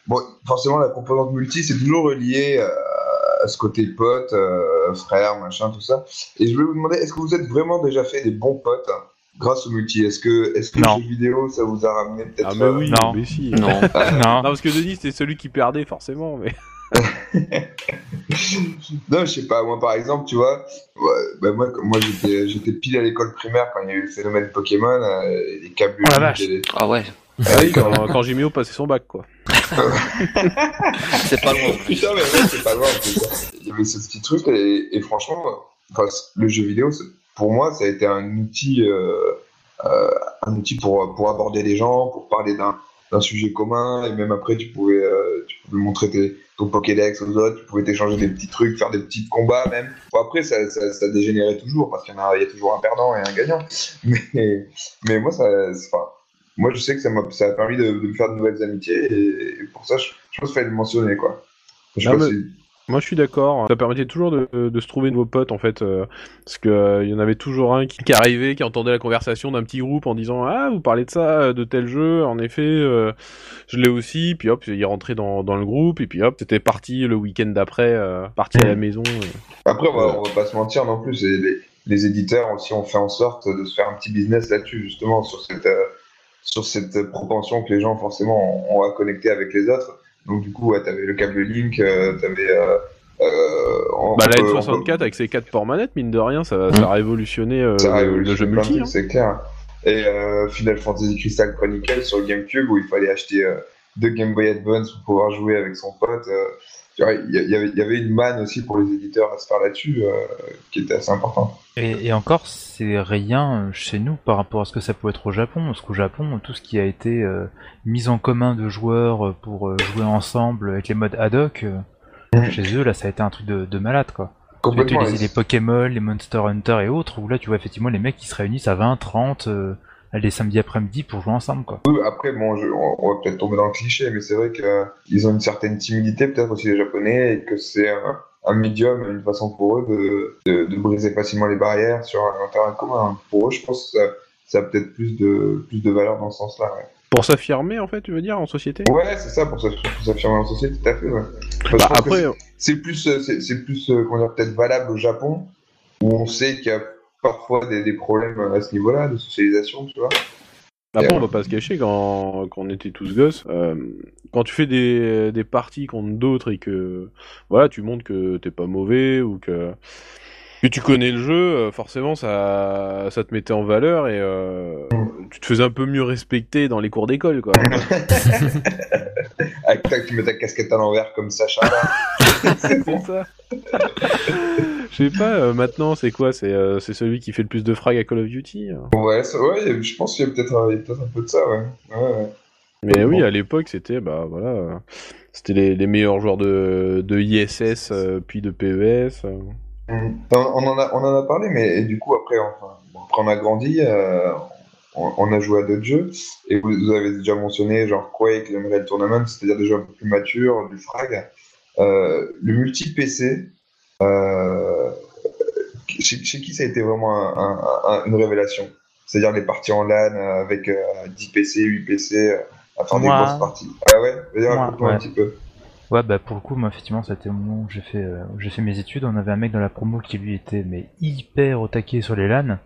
bon, forcément la composante multi c'est toujours relié à, à ce côté pote, euh, frère, machin, tout ça. Et je voulais vous demander, est-ce que vous êtes vraiment déjà fait des bons potes hein, grâce au multi? Est-ce que, est-ce que Non. le jeu vidéo ça vous a ramené peut-être Ah, mais euh, oui, non. mais si. Non. Non. Non, parce que Denis c'était celui qui perdait forcément, mais. Non, je sais pas. Moi, par exemple, tu vois, ouais, bah, moi, moi j'étais, j'étais pile à l'école primaire quand il y a eu le phénomène Pokémon, euh, et les câbles. Oh la vache. les- Ah ouais, Ah oui, quand, quand Jiméo passait son bac, quoi. c'est pas loin. Putain, mais ouais, c'est pas loin. Il y avait ce petit truc, et, et franchement, enfin, le jeu vidéo, pour moi, ça a été un outil, euh, euh, un outil pour, pour aborder les gens, pour parler d'un, d'un sujet commun, et même après, tu pouvais, euh, tu pouvais montrer tes, ton Pokédex aux autres, tu pouvais t'échanger des petits trucs, faire des petits combats même. Bon, après, ça, ça, ça dégénérait toujours, parce qu'il y, en a, il y a toujours un perdant et un gagnant. Mais, mais moi, ça, c'est- enfin, moi, je sais que ça m'a, ça a permis de, de me faire de nouvelles amitiés, et, et pour ça, je, je pense qu'il fallait le mentionner, quoi. Je Non, mais- Moi, je suis d'accord. Ça permettait toujours de, de se trouver de nouveaux potes, en fait, euh, parce que euh, y en avait toujours un qui, qui arrivait, qui entendait la conversation d'un petit groupe en disant ah vous parlez de ça, de tel jeu. En effet, euh, je l'ai aussi. Puis hop, il rentrait dans, dans le groupe et puis hop, c'était parti le week-end d'après, parti à la maison. Après, on va, on va pas se mentir non plus, les, les éditeurs aussi ont fait en sorte de se faire un petit business là-dessus, justement, sur cette, sur cette propension que les gens, forcément, ont, à connecter avec les autres. Donc, du coup, ouais, t'avais le câble Link, euh, t'avais. Euh, euh, on- Bah la peut- on N64 avec ses quatre ports manettes, mine de rien, ça, ça a révolutionné euh, ça a le- le révolutionné jeu plein de multi. hein. C'est clair. Et euh, Final Fantasy Crystal Chronicle sur GameCube, où il fallait acheter euh, deux Game Boy Advance pour pouvoir jouer avec son pote. Tu il y, avait, une manne aussi pour les éditeurs à se faire là-dessus euh, qui était assez importante. Et, et encore, c'est rien euh, chez nous par rapport à ce que ça peut être au Japon. Parce qu'au Japon, tout ce qui a été euh, mis en commun de joueurs euh, pour jouer ensemble avec les modes ad hoc, Mhm. chez eux, là, ça a été un truc de, de malade, quoi. Tu Complètement. les, les Pokémon, les Monster Hunter et autres, où là, tu vois effectivement les mecs qui se réunissent à 20, 30, euh, les samedis après-midi pour jouer ensemble, quoi. Oui, Après, bon, je- on, on va peut-être tomber dans le cliché, mais c'est vrai qu'ils ont une certaine timidité, peut-être aussi les Japonais, et que c'est un, un médium, une façon pour eux de, de, de briser facilement les barrières sur un terrain commun. Pour eux, je pense que ça, ça a peut-être plus de, plus de valeur dans ce sens-là. Ouais, Pour s'affirmer, en fait, tu veux dire, en société? Ouais c'est ça, pour s'aff- pour s'affirmer en société, tout à fait. Ouais. Bah, après, c'est- plus, euh, c'est c'est plus, euh, comment dire, peut-être valable au Japon, où on sait qu'il y a parfois des, des problèmes à ce niveau-là, de socialisation, tu vois. Après, on va pas se cacher, quand, quand on était tous gosses, euh, quand tu fais des, des parties contre d'autres et que voilà, tu montres que t'es pas mauvais ou que, que tu connais le jeu, euh, forcément ça, ça te mettait en valeur et euh, tu te faisais un peu mieux respecter dans les cours d'école, quoi. Avec ta, tu mets ta casquette à l'envers comme Sacha. C'est ça. Je sais pas, euh, maintenant c'est quoi? C'est euh, c'est celui qui fait le plus de frags à Call of Duty hein. Ouais, ça- ouais, je pense qu'il y a peut-être un, peu de ça, ouais. ouais, ouais. Mais oui, à l'époque, c'était bah voilà, euh, c'était les, les meilleurs joueurs de, de ISS euh, puis de PES. euh. Mm. On, on en a, on en a parlé, mais du coup, après, enfin, bon, après on a grandi, euh, on, on a joué à d'autres jeux, et vous, vous avez déjà mentionné genre Quake, l'Unreal Tournament, c'est-à-dire des jeux un peu plus matures, du frag. Euh, le multi-PC, euh, chez, chez qui ça a été vraiment un- un- un- une révélation? C'est-à-dire les parties en LAN euh, avec euh, 10 PC, 8 PC, euh, à faire des Moi. grosses parties. Ah ouais? Vas-y, Moi, raconte-moi un petit peu. Ouais, bah pour le coup, moi effectivement, ça a été au moment où j'ai fait, euh, où j'ai fait mes études. On avait un mec dans la promo qui lui était mais hyper au taquet sur les LAN,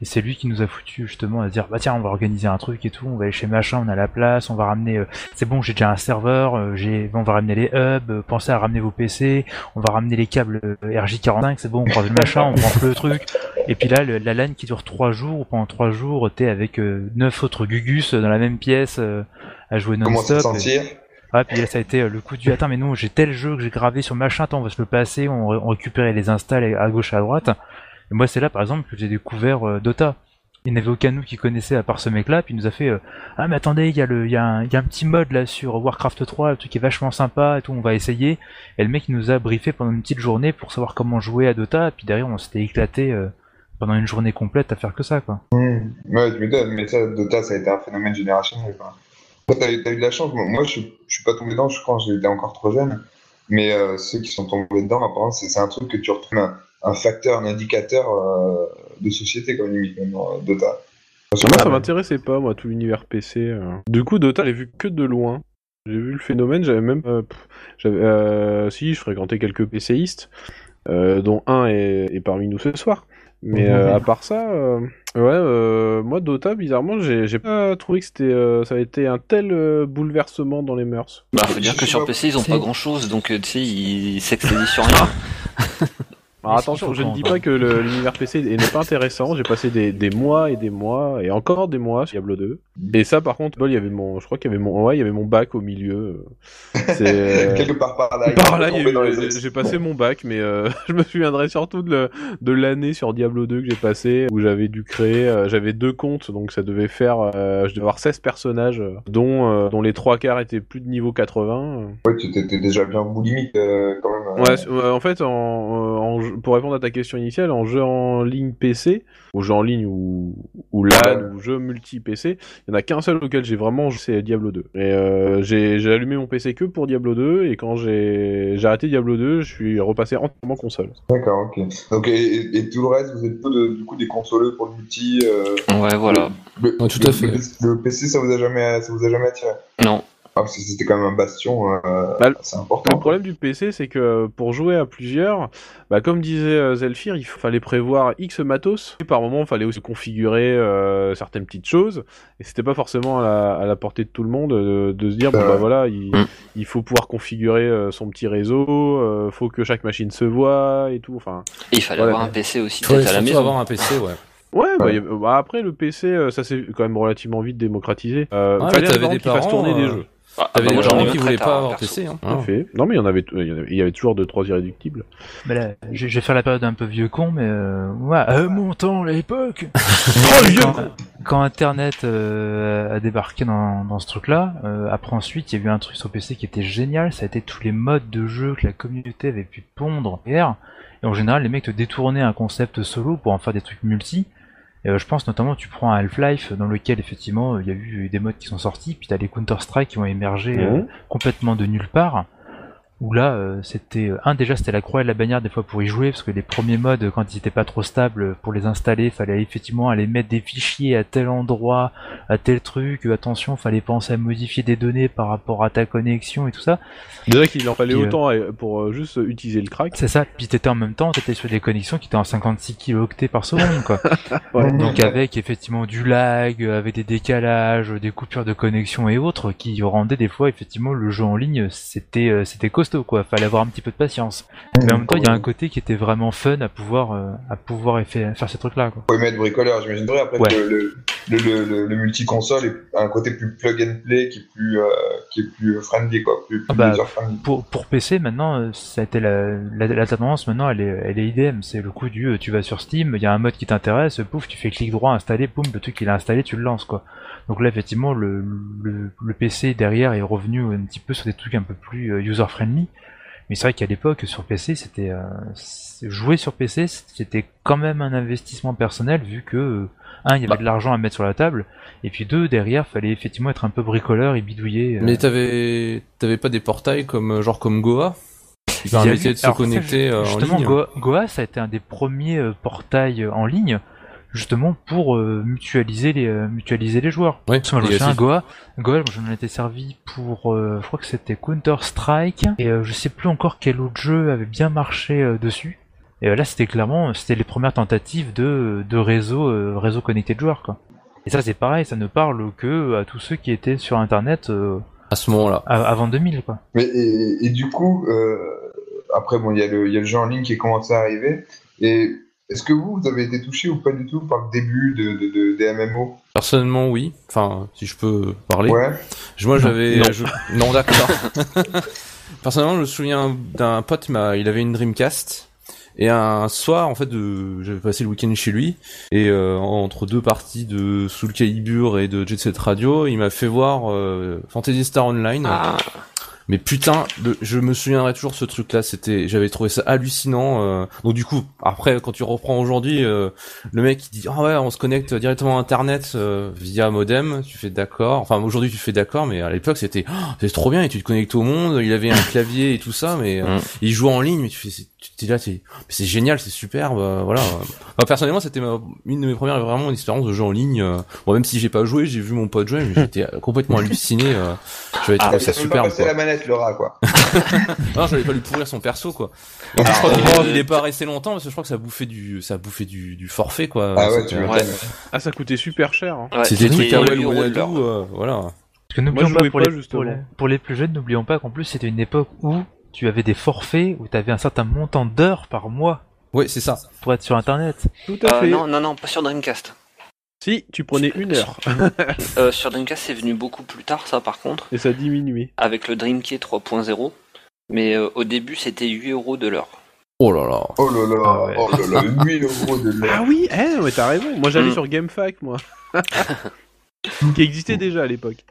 et c'est lui qui nous a foutu justement à se dire bah tiens, on va organiser un truc et tout. On va aller chez machin, on a la place, on va ramener. euh, c'est bon, j'ai déjà un serveur, euh, j'ai, on va ramener les hubs. euh, pensez à ramener vos PC, on va ramener les câbles euh, RJ45. C'est bon, on croise le machin, on prend le truc. Et puis là, le- la LAN qui dure trois jours, où pendant trois jours, t'es avec euh, neuf autres gugus dans la même pièce euh, à jouer Comment non-stop. et- Ouais, puis là, ça a été euh, le coup du attends, mais non, j'ai tel jeu que j'ai gravé sur machin, attends, on va se le passer, on, on récupérait les installs à gauche à droite. Et moi, c'est là, par exemple, que j'ai découvert euh, Dota. Il n'y avait aucun nous qui connaissait à part ce mec-là, puis il nous a fait euh, Ah, mais attendez, il y, a le- y, a un- y a un petit mode là sur Warcraft 3, le truc est vachement sympa et tout, on va essayer. Et le mec, il nous a briefé pendant une petite journée pour savoir comment jouer à Dota, et puis derrière, on s'était éclaté euh, pendant une journée complète à faire que ça, quoi. Hmm. Ouais, tu mais ça, Dota, ça a été un phénomène générationnel. quoi. Toi, t'as eu, t'as eu de la chance. Moi, je, je suis pas tombé dedans, je crois que j'étais encore trop jeune. Mais euh, ceux qui sont tombés dedans, apparemment, c'est un truc que tu retrouves un, un facteur, un indicateur euh, de société, comme limite, maintenant, euh, Dota. Parce Moi, ça m'intéressait pas, moi, tout l'univers PC. Du coup, Dota, j'ai vu que de loin. J'ai vu le phénomène, j'avais même. pff, j'avais, si, je fréquentais quelques PCistes, dont un est, est parmi nous ce soir. Mais euh, à part ça, euh, ouais, euh, moi, Dota, bizarrement, j'ai j'ai pas trouvé que c'était, euh, ça a été un tel euh, bouleversement dans les mœurs. Bah, faut dire que sur. PC, ils ont pas grand chose, donc euh, tu sais, ils s'expédient sur rien. Alors qu'il attention, je ne dis pas que le- l'univers PC n'est pas intéressant. J'ai passé des, des mois et des mois et encore des mois sur Diablo 2. Et ça, par contre, bol, il y avait mon, je crois qu'il y avait mon, ouais, il y avait mon bac au milieu. C'est quelque part par là. il par est là, il y a tombé dans les eu- ex- j'ai passé mon bac, mais euh, je me souviendrai surtout de, le- de l'année sur Diablo 2 que j'ai passé, où j'avais dû créer, euh, j'avais deux comptes, donc ça devait faire, euh, je devais avoir 16 personnages, euh, dont, euh, dont les trois quarts étaient plus de niveau 80. Ouais, tu étais déjà bien boulimique, euh, quand même. euh. Ouais, ouais, en fait, en, en jeu- pour répondre à ta question initiale, en jeu en ligne PC, ou jeu en ligne ou, ou LAN, Ouais. ou jeu multi-PC, il y en a qu'un seul auquel j'ai vraiment joué, c'est Diablo 2. Et euh, j'ai allumé mon PC que pour Diablo 2, et quand j'ai arrêté Diablo 2, je suis repassé entièrement console. D'accord, ok. Donc, et, tout le reste, vous êtes peu de, du coup des consoleux pour le multi. euh, Ouais, voilà. le, Ouais, tout le- à fait. Le, le PC, ça vous a jamais, ça vous a jamais attiré? Non. Ah, parce que c'était quand même un bastion euh, Bah, le- assez Le important. problème du PC, c'est que pour jouer à plusieurs, bah, comme disait euh, Zelfir, il fallait prévoir X matos. Et par moment, il fallait aussi configurer euh, certaines petites choses. Et c'était pas forcément à la, à la portée de tout le monde euh, de se dire, bon Euh, bah voilà, il, Mm. il faut pouvoir configurer euh, son petit réseau, euh, faut que chaque machine se voit et tout. Enfin, Et il fallait Voilà. avoir un PC aussi peut-être à la maison. avoir un PC, ouais. ouais, bah, Ouais. y a- bah, après le PC, euh, ça s'est quand même relativement vite démocratisé. Euh, Ouais, fallait des parents, tourner des euh, jeux. Ah, T'avais bah, des gens qui voulaient pas avoir perso. PC. Hein. Non, mais il y en avait, il y en avait, il y avait toujours deux, trois irréductibles. Mais là, je je vais faire la période un peu vieux con, mais euh, ouais, à mon temps, à l'époque. quand, quand Internet euh, a débarqué dans, dans ce truc-là, euh, après ensuite, il y a eu un truc sur PC qui était génial. Ça a été tous les modes de jeu que la communauté avait pu pondre hier. Et en général, les mecs te détournaient un concept solo pour en faire des trucs multi. Euh, je pense notamment, tu prends un Half-Life dans lequel effectivement il y a eu des modes qui sont sortis, puis t'as les Counter-Strike qui ont émergé euh, Mhm. complètement de nulle part. Où là, euh, c'était euh, un déjà c'était la croix et la bannière des fois pour y jouer parce que les premiers modes quand ils étaient pas trop stables pour les installer, fallait effectivement aller mettre des fichiers à tel endroit, à tel truc. euh, attention, fallait penser à modifier des données par rapport à ta connexion et tout ça. Déjà qu'il en fallait Puis, euh, autant euh, pour euh, juste utiliser le crack. C'est ça. Puis t'étais en même temps, t'étais sur des connexions qui étaient en 56 kilooctets par seconde quoi. Ouais. Donc avec effectivement du lag, euh, avec des décalages, euh, des coupures de connexion et autres qui rendaient des fois effectivement le jeu en ligne c'était euh, c'était costaud quoi, fallait avoir un petit peu de patience. Mais en même temps il y a un côté qui était vraiment fun à pouvoir euh, à pouvoir faire ces trucs là quoi. Faut mettre bricoleur, j'imaginerais après Ouais. que le, le, le, le, le multi-console est- a un côté plus plug and play qui est plus, euh, qui est plus friendly, quoi, plus, plus Ah bah, user-friendly. Pour pour PC maintenant euh, ça a été la, la, la tendance maintenant elle est elle est IDM, c'est le coup du tu vas sur Steam, il y a un mode qui t'intéresse, pouf tu fais clic droit installer, boum le truc il est installé, tu le lances quoi. Donc là effectivement le, le, le PC derrière est revenu un petit peu sur des trucs un peu plus user friendly. Mais c'est vrai qu'à l'époque sur PC c'était euh, jouer sur PC c'était quand même un investissement personnel vu que euh, un il y avait Bah. de l'argent à mettre sur la table et puis deux derrière fallait effectivement être un peu bricoleur et bidouiller. euh, Mais t'avais t'avais pas des portails comme genre comme Goa? Qui eu- de se alors, ça, connecter en Justement, ligne. Goa, Goa, ça a été un des premiers portails en ligne, justement pour euh, mutualiser les euh, mutualiser les joueurs. Parce que moi, je me souviens, Goa, Goa, moi, j'en étais servi pour, euh, je crois que c'était Counter Strike et euh, je sais plus encore quel autre jeu avait bien marché euh, dessus. Et euh, là, c'était clairement, c'était les premières tentatives de de réseau euh, réseau connecté de joueurs quoi. Et ça, c'est pareil, ça ne parle que à tous ceux qui étaient sur Internet euh, à ce moment-là. avant 2000 quoi. Mais, et, et du coup, euh, après, bon, il y, a le- il y a le jeu en ligne qui est commencé à arriver. Et est-ce que vous, vous avez été touché ou pas du tout par le début de, de, de- des MMO Personnellement, oui. Enfin, si je peux parler. Ouais. Moi, j'avais. Non. je- Non, d'accord. Personnellement, je me souviens d'un pote, il avait une Dreamcast. Et un soir, en fait, de... j'avais passé le week-end chez lui. Et euh, entre deux parties de Soul Calibur et de Jet Set Radio, il m'a fait voir euh, Fantasy Star Online. Ah, Mais putain, le- je me souviendrai toujours ce truc-là. C'était, j'avais trouvé ça hallucinant. euh. Donc du coup, après, quand tu reprends aujourd'hui, euh, le mec il dit ah ouais, on se connecte directement à Internet euh, via modem. Tu fais d'accord. Enfin aujourd'hui tu fais d'accord, mais à l'époque c'était oh, c'est trop bien et tu te connectes au monde. Il avait un clavier et tout ça, mais euh, Mm. il jouait en ligne. Mais tu fais, c'est- tu t'es là, t'es- mais c'est génial, c'est superbe. euh, voilà. Enfin, personnellement, c'était ma- une de mes premières vraiment expériences de jeu en ligne. euh. Bon, même si j'ai pas joué, j'ai vu mon pote jouer, mais j'étais complètement halluciné. euh. J'avais trouvé ça Ah, ça superbe. quoi. la manette, le rat, quoi. Non, j'allais pas lui pourrir son perso, quoi. Donc, je crois qu'il est- il est pas resté longtemps parce que je crois que ça bouffait du, ça bouffait du, du forfait, quoi. Ah ouais, tu Ouais. Ah, ça coûtait super cher. Hein. ouais, C'était des trucs à euh, voilà. Parce que n'oublions je pas, jouais pour, pas, les, justement. pour, les, pour les plus jeunes, n'oublions pas qu'en plus c'était une époque où tu avais des forfaits, où tu avais un certain montant d'heures par mois Ouais, c'est ça. pour être sur internet. Tout à Euh, fait. non, non, non, pas sur Dreamcast. Si, tu prenais une heure. Euh, sur Dreamcast, c'est venu beaucoup plus tard, ça, par contre, Et ça diminuait. avec le Dreamkey 3.0. Mais euh, au début, c'était 8 euros de l'heure. Oh là là. Oh là là, Ah ouais. oh là là, 1000 euros de l'heure. Ah oui, eh, mais t'as raison. Moi, j'allais Mm. sur GameFAQ, moi. qui existait déjà à l'époque.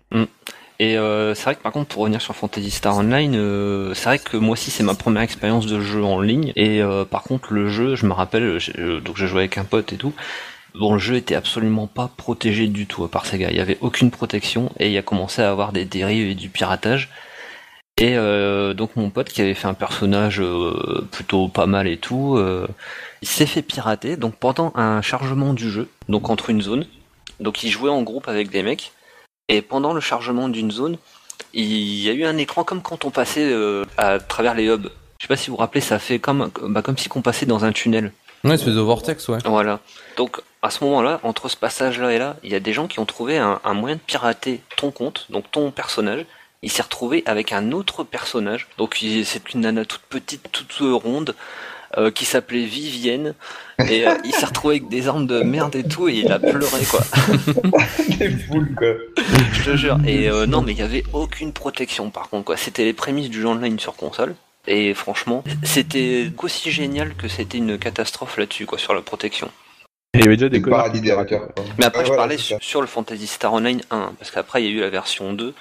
Et euh, c'est vrai que par contre, pour revenir sur Fantasy Star Online, euh, c'est vrai que moi aussi c'est ma première expérience de jeu en ligne. Et euh, par contre, le jeu, je me rappelle, euh, donc je jouais avec un pote et tout. Bon, le jeu était absolument pas protégé du tout par gars. Il y avait aucune protection et il a commencé à avoir des dérives et du piratage. Et donc mon pote qui avait fait un personnage plutôt pas mal et tout, il s'est fait pirater. Donc pendant un chargement du jeu, donc entre une zone, donc il jouait en groupe avec des mecs. Et pendant le chargement d'une zone, il y a eu un écran comme quand on passait euh, à travers les hubs. Je sais pas si vous vous rappelez, ça fait comme bah, comme si on passait dans un tunnel. Ouais, espèce de vortex, ouais. Voilà. Donc à ce moment-là, entre ce passage-là et là, il y a des gens qui ont trouvé un, un moyen de pirater ton compte, donc ton personnage. Il s'est retrouvé avec un autre personnage. Donc c'est une nana toute petite, toute ronde, euh, qui s'appelait Vivienne et euh, il s'est retrouvé avec des armes de merde et tout et il a pleuré quoi. Des boules, quoi. Je te jure. Et euh, non, mais il y avait aucune protection par contre quoi. C'était les prémices du jeu online sur console. Et franchement, c'était aussi génial que c'était une catastrophe là-dessus quoi sur la protection. Il y avait déjà des. Mais après, je voilà, parlais sur le Fantasy Star Online 1, parce qu'après, il y a eu la version 2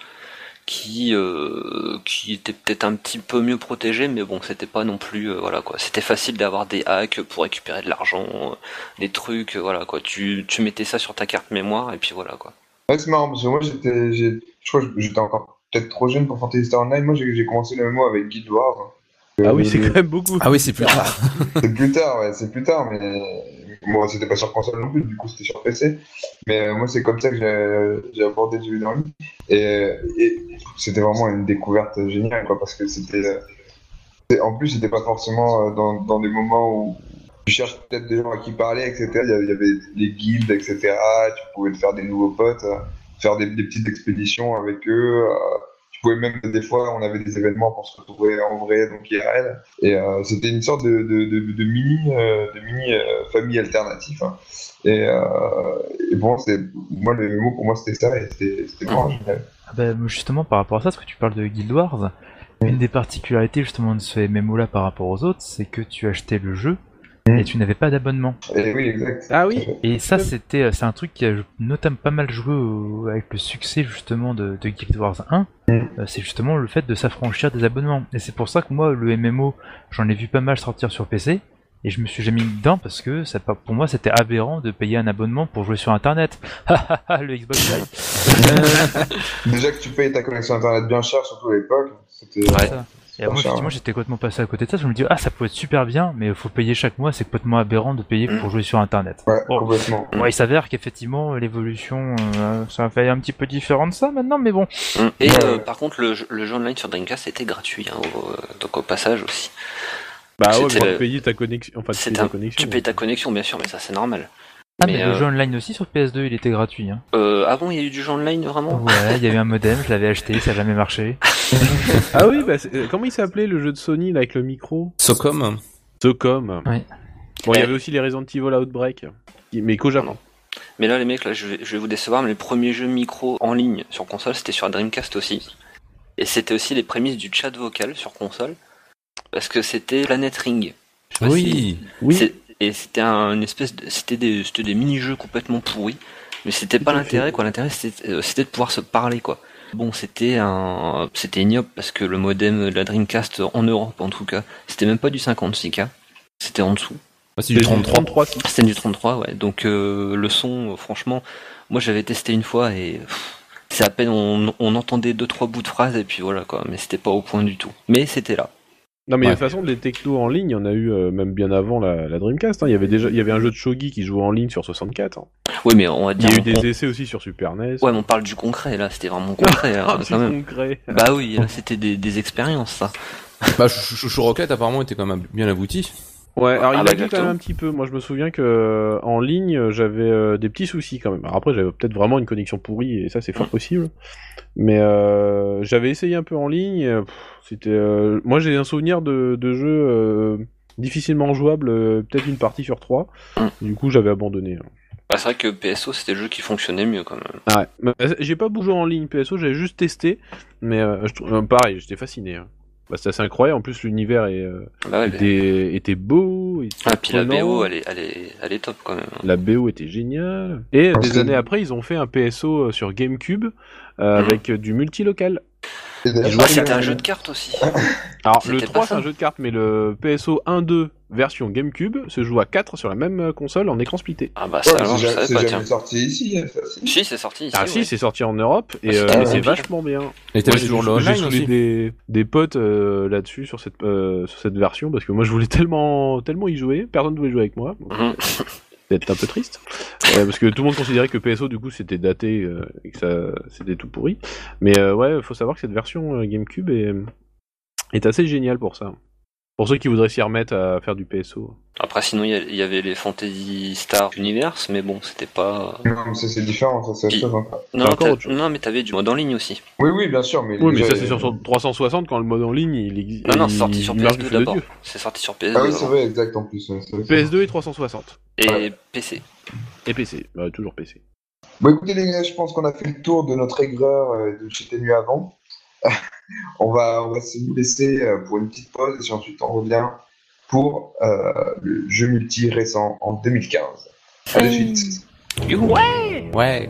qui, euh, qui était peut-être un petit peu mieux protégée, mais bon, c'était pas non plus, euh, voilà quoi. C'était facile d'avoir des hacks pour récupérer de l'argent, euh, des trucs, euh, voilà quoi. Tu, tu mettais ça sur ta carte mémoire, et puis voilà quoi. Ouais, c'est marrant parce que moi j'étais, je crois que j'étais encore peut-être trop jeune pour Fantasy Star Online. Moi j'ai commencé le MMO avec Guild Wars. Ah oui, c'est quand même beaucoup. Ah oui, c'est plus tard. C'est plus tard, ouais, c'est plus tard, mais bon, c'était pas sur console non plus, du coup c'était sur PC. Mais euh, moi c'est comme ça que j'ai- abordé le jeu vidéo en ligne. Et, et c'était vraiment une découverte géniale, quoi, parce que c'était. euh, En plus, c'était pas forcément euh, dans, dans des moments où tu cherches peut-être des gens à qui parler, etc. Il y avait, il y avait les guildes, etc. Tu pouvais te faire des nouveaux potes, euh, faire des, des petites expéditions avec eux. Tu pouvais même, des fois, on avait des événements pour se retrouver en vrai, donc IRL. Et euh, c'était une sorte de, de, de, de mini, euh, de mini euh, famille alternative. hein. Et, euh, et bon, c'est moi le MMO pour moi c'était ça et c'était c'était vraiment génial. Ah bah, justement, par rapport à ça, parce que tu parles de Guild Wars, une des particularités justement de ce MMO-là par rapport aux autres, c'est que tu achetais le jeu Mm. et tu n'avais pas d'abonnement. Et oui, exact. Ah oui, Et ça, c'était, euh, c'est un truc qui a notamment pas mal joué au- avec le succès justement de, de Guild Wars 1. Mm. Euh, c'est justement le fait de s'affranchir des abonnements. Et c'est pour ça que moi, le MMO, j'en ai vu pas mal sortir sur PC. Et je me suis jamais mis dedans parce que ça, pour moi c'était aberrant de payer un abonnement pour jouer sur internet. le Xbox Live. Déjà que tu payes ta connexion internet bien cher, surtout à l'époque, c'était. Ouais. Et moi, effectivement, ouais. j'étais complètement passé à côté de ça. Je me dis, ah, ça peut être super bien, mais il faut payer chaque mois. C'est complètement aberrant de payer pour jouer sur Internet. Ouais, Bon. complètement. Bon, il s'avère qu'effectivement, l'évolution, euh, ça fait un petit peu différent de ça maintenant, mais bon. Et Ouais. euh, par contre, le, jeu- le jeu online sur Dreamcast était gratuit, hein, au- donc au passage aussi. bah ouais, mais le- payer ta connexion. Enfin, tu C'est payes un- ta connexion. Tu payes ta connexion, bien sûr, mais ça c'est normal. Ah, Mais, mais, le euh, jeu online aussi sur PS2, il était gratuit. Hein. Euh, ah bon, il y a eu du jeu online vraiment Ouais, il y avait un modem, je l'avais acheté, ça n'a jamais marché. Ah oui, bah euh, comment il s'appelait le jeu de Sony là avec le micro? Socom. Socom. Ouais. Bon, il y Eh. avait aussi les Resident Evil Outbreak, mais qu'au Japon. Mais là, les mecs, là, je vais, je vais vous décevoir, mais les premiers jeux micro en ligne sur console, c'était sur Dreamcast aussi. Et c'était aussi les prémices du chat vocal sur console, parce que c'était Planet Ring. Je sais pas si- Oui. Et c'était un une espèce, de- c'était des, c'était des mini-jeux complètement pourris, mais c'était pas l'intérêt, quoi. L'intérêt, c'était, euh, c'était de pouvoir se parler, quoi. Bon, c'était un, c'était ignoble parce que le modem de la Dreamcast en Europe, en tout cas, c'était même pas du 56K, c'était en dessous. Ah, c'est du 33. 33 si. C'était du 33, ouais. Donc euh, le son, franchement, moi j'avais testé une fois et c'est à peine on, on entendait deux trois bouts de phrases et puis voilà quoi. Mais c'était pas au point du tout. Mais c'était là. Non mais Ouais. de toute façon des technos en ligne, il y en a eu euh, même bien avant la, la Dreamcast. hein. Il y avait déjà, il y avait un jeu de shogi qui jouait en ligne sur 64. hein. Oui, mais on va Il y a eu on- des essais aussi sur Super NES. Ouais, mais on parle du concret là. C'était vraiment concret hein, Ah, c'est quand même. concret. Bah oui, c'était des, des expériences ça. Bah, Chouchou Rocket apparemment était quand même bien abouti. Ouais, alors Ah il bah, a dû quand même un petit peu. Moi, je me souviens que euh, en ligne, j'avais euh, des petits soucis quand même. Alors après, j'avais peut-être vraiment une connexion pourrie et ça, c'est fort possible. Mais euh, j'avais essayé un peu en ligne. C'était, euh, moi, j'ai un souvenir de, de jeux euh, difficilement jouables, euh, peut-être une partie sur trois. Mm. Du coup, j'avais abandonné. hein. Bah, c'est vrai que PSO c'était le jeu qui fonctionnait mieux quand même. Ah ouais. J'ai pas joué en ligne PSO, j'avais juste testé. Mais je pareil, j'étais fasciné. hein. Bah, c'est assez incroyable. En plus, l'univers est, euh, était, beau. était Ah, puis la. BO elle est, elle est, elle est top quand même. La BO était géniale. Et des années après, ils ont fait un PSO euh, sur GameCube euh, Mhm. avec euh, du multilocal. Ah, c'était un jeu de cartes aussi. Alors le pas 3 c'est un jeu de cartes, mais le PSO 1-2 version GameCube se joue à 4 sur la même euh, console en écran splitté. Ah bah Ouais, ça mais alors c'est je savais pas tiens. sorti ici. hein, ça, si. C'est sorti ici. Ah si, ouais. c'est sorti en Europe et Ah, euh, c'est ville. vachement bien. Et Moi, toujours le j'ai- des, des potes euh, là-dessus sur cette euh, sur cette version parce que moi je voulais tellement tellement y jouer, personne ne voulait jouer avec moi. donc Mhm. C'était un peu triste Euh, parce que tout le monde considérait que PSO du coup c'était daté euh, et que ça c'était tout pourri. Mais euh, ouais, faut savoir que cette version euh, GameCube est est assez géniale pour ça. Pour ceux qui voudraient s'y remettre à faire du PSO. Après, sinon, il y avait les Fantasy Star Universe, mais bon, c'était pas. Non, c'est différent, ça c'est Puis- encore. Non, encore t'as- autre chose. non, mais t'avais du mode en ligne aussi. Oui, oui, bien sûr, mais. Oui, mais ça c'est sur euh, 360 quand le mode en ligne il existe. Non, non, c'est sorti sur il marche du PS2 feu de d'abord. C'est sorti sur PS2 Ah oui, c'est vrai, exact en plus. ouais, c'est vrai. PS2 et 360. et Ouais. PC. Et PC. Bah, toujours PC. Bon, écoutez, les gars, je pense qu'on a fait le tour de notre aigreur euh, de chez Ténu avant. on, va, on va se nous laisser euh, pour une petite pause et ensuite on revient pour euh, le jeu multi récent en 2015. À de suite. Ouais.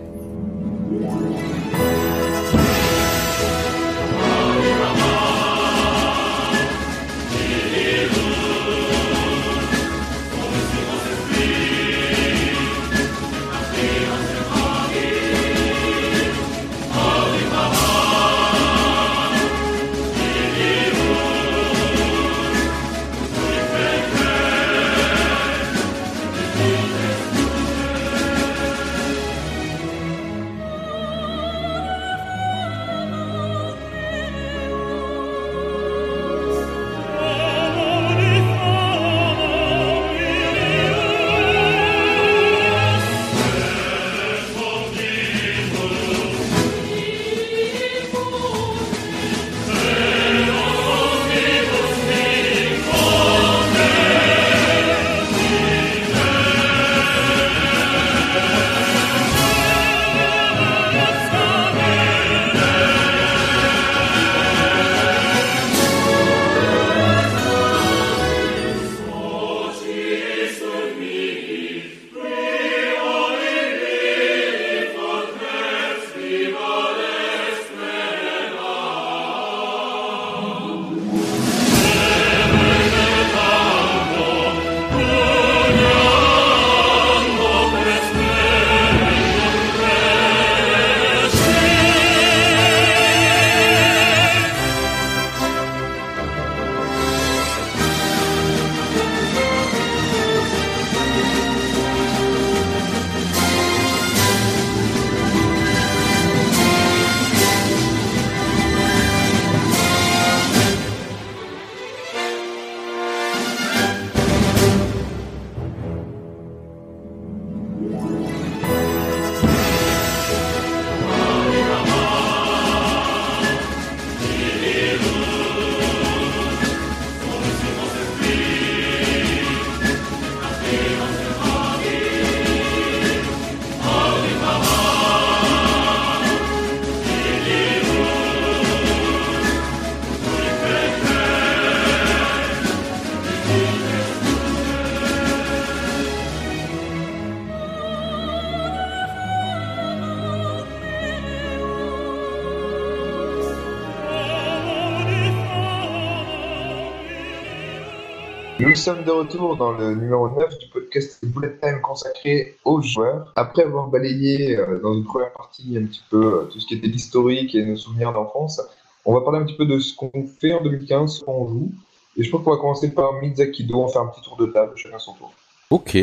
Sommes de retour dans le numéro 9 du podcast Bullet Time consacré aux joueurs. Après avoir balayé euh, dans une première partie un petit peu euh, tout ce qui était l'historique et nos souvenirs d'enfance, on va parler un petit peu de ce qu'on fait en 2015, ce qu'on joue. Et je pense qu'on va commencer par Mizaki Do, on faire un petit tour de table, chacun son tour. Ok.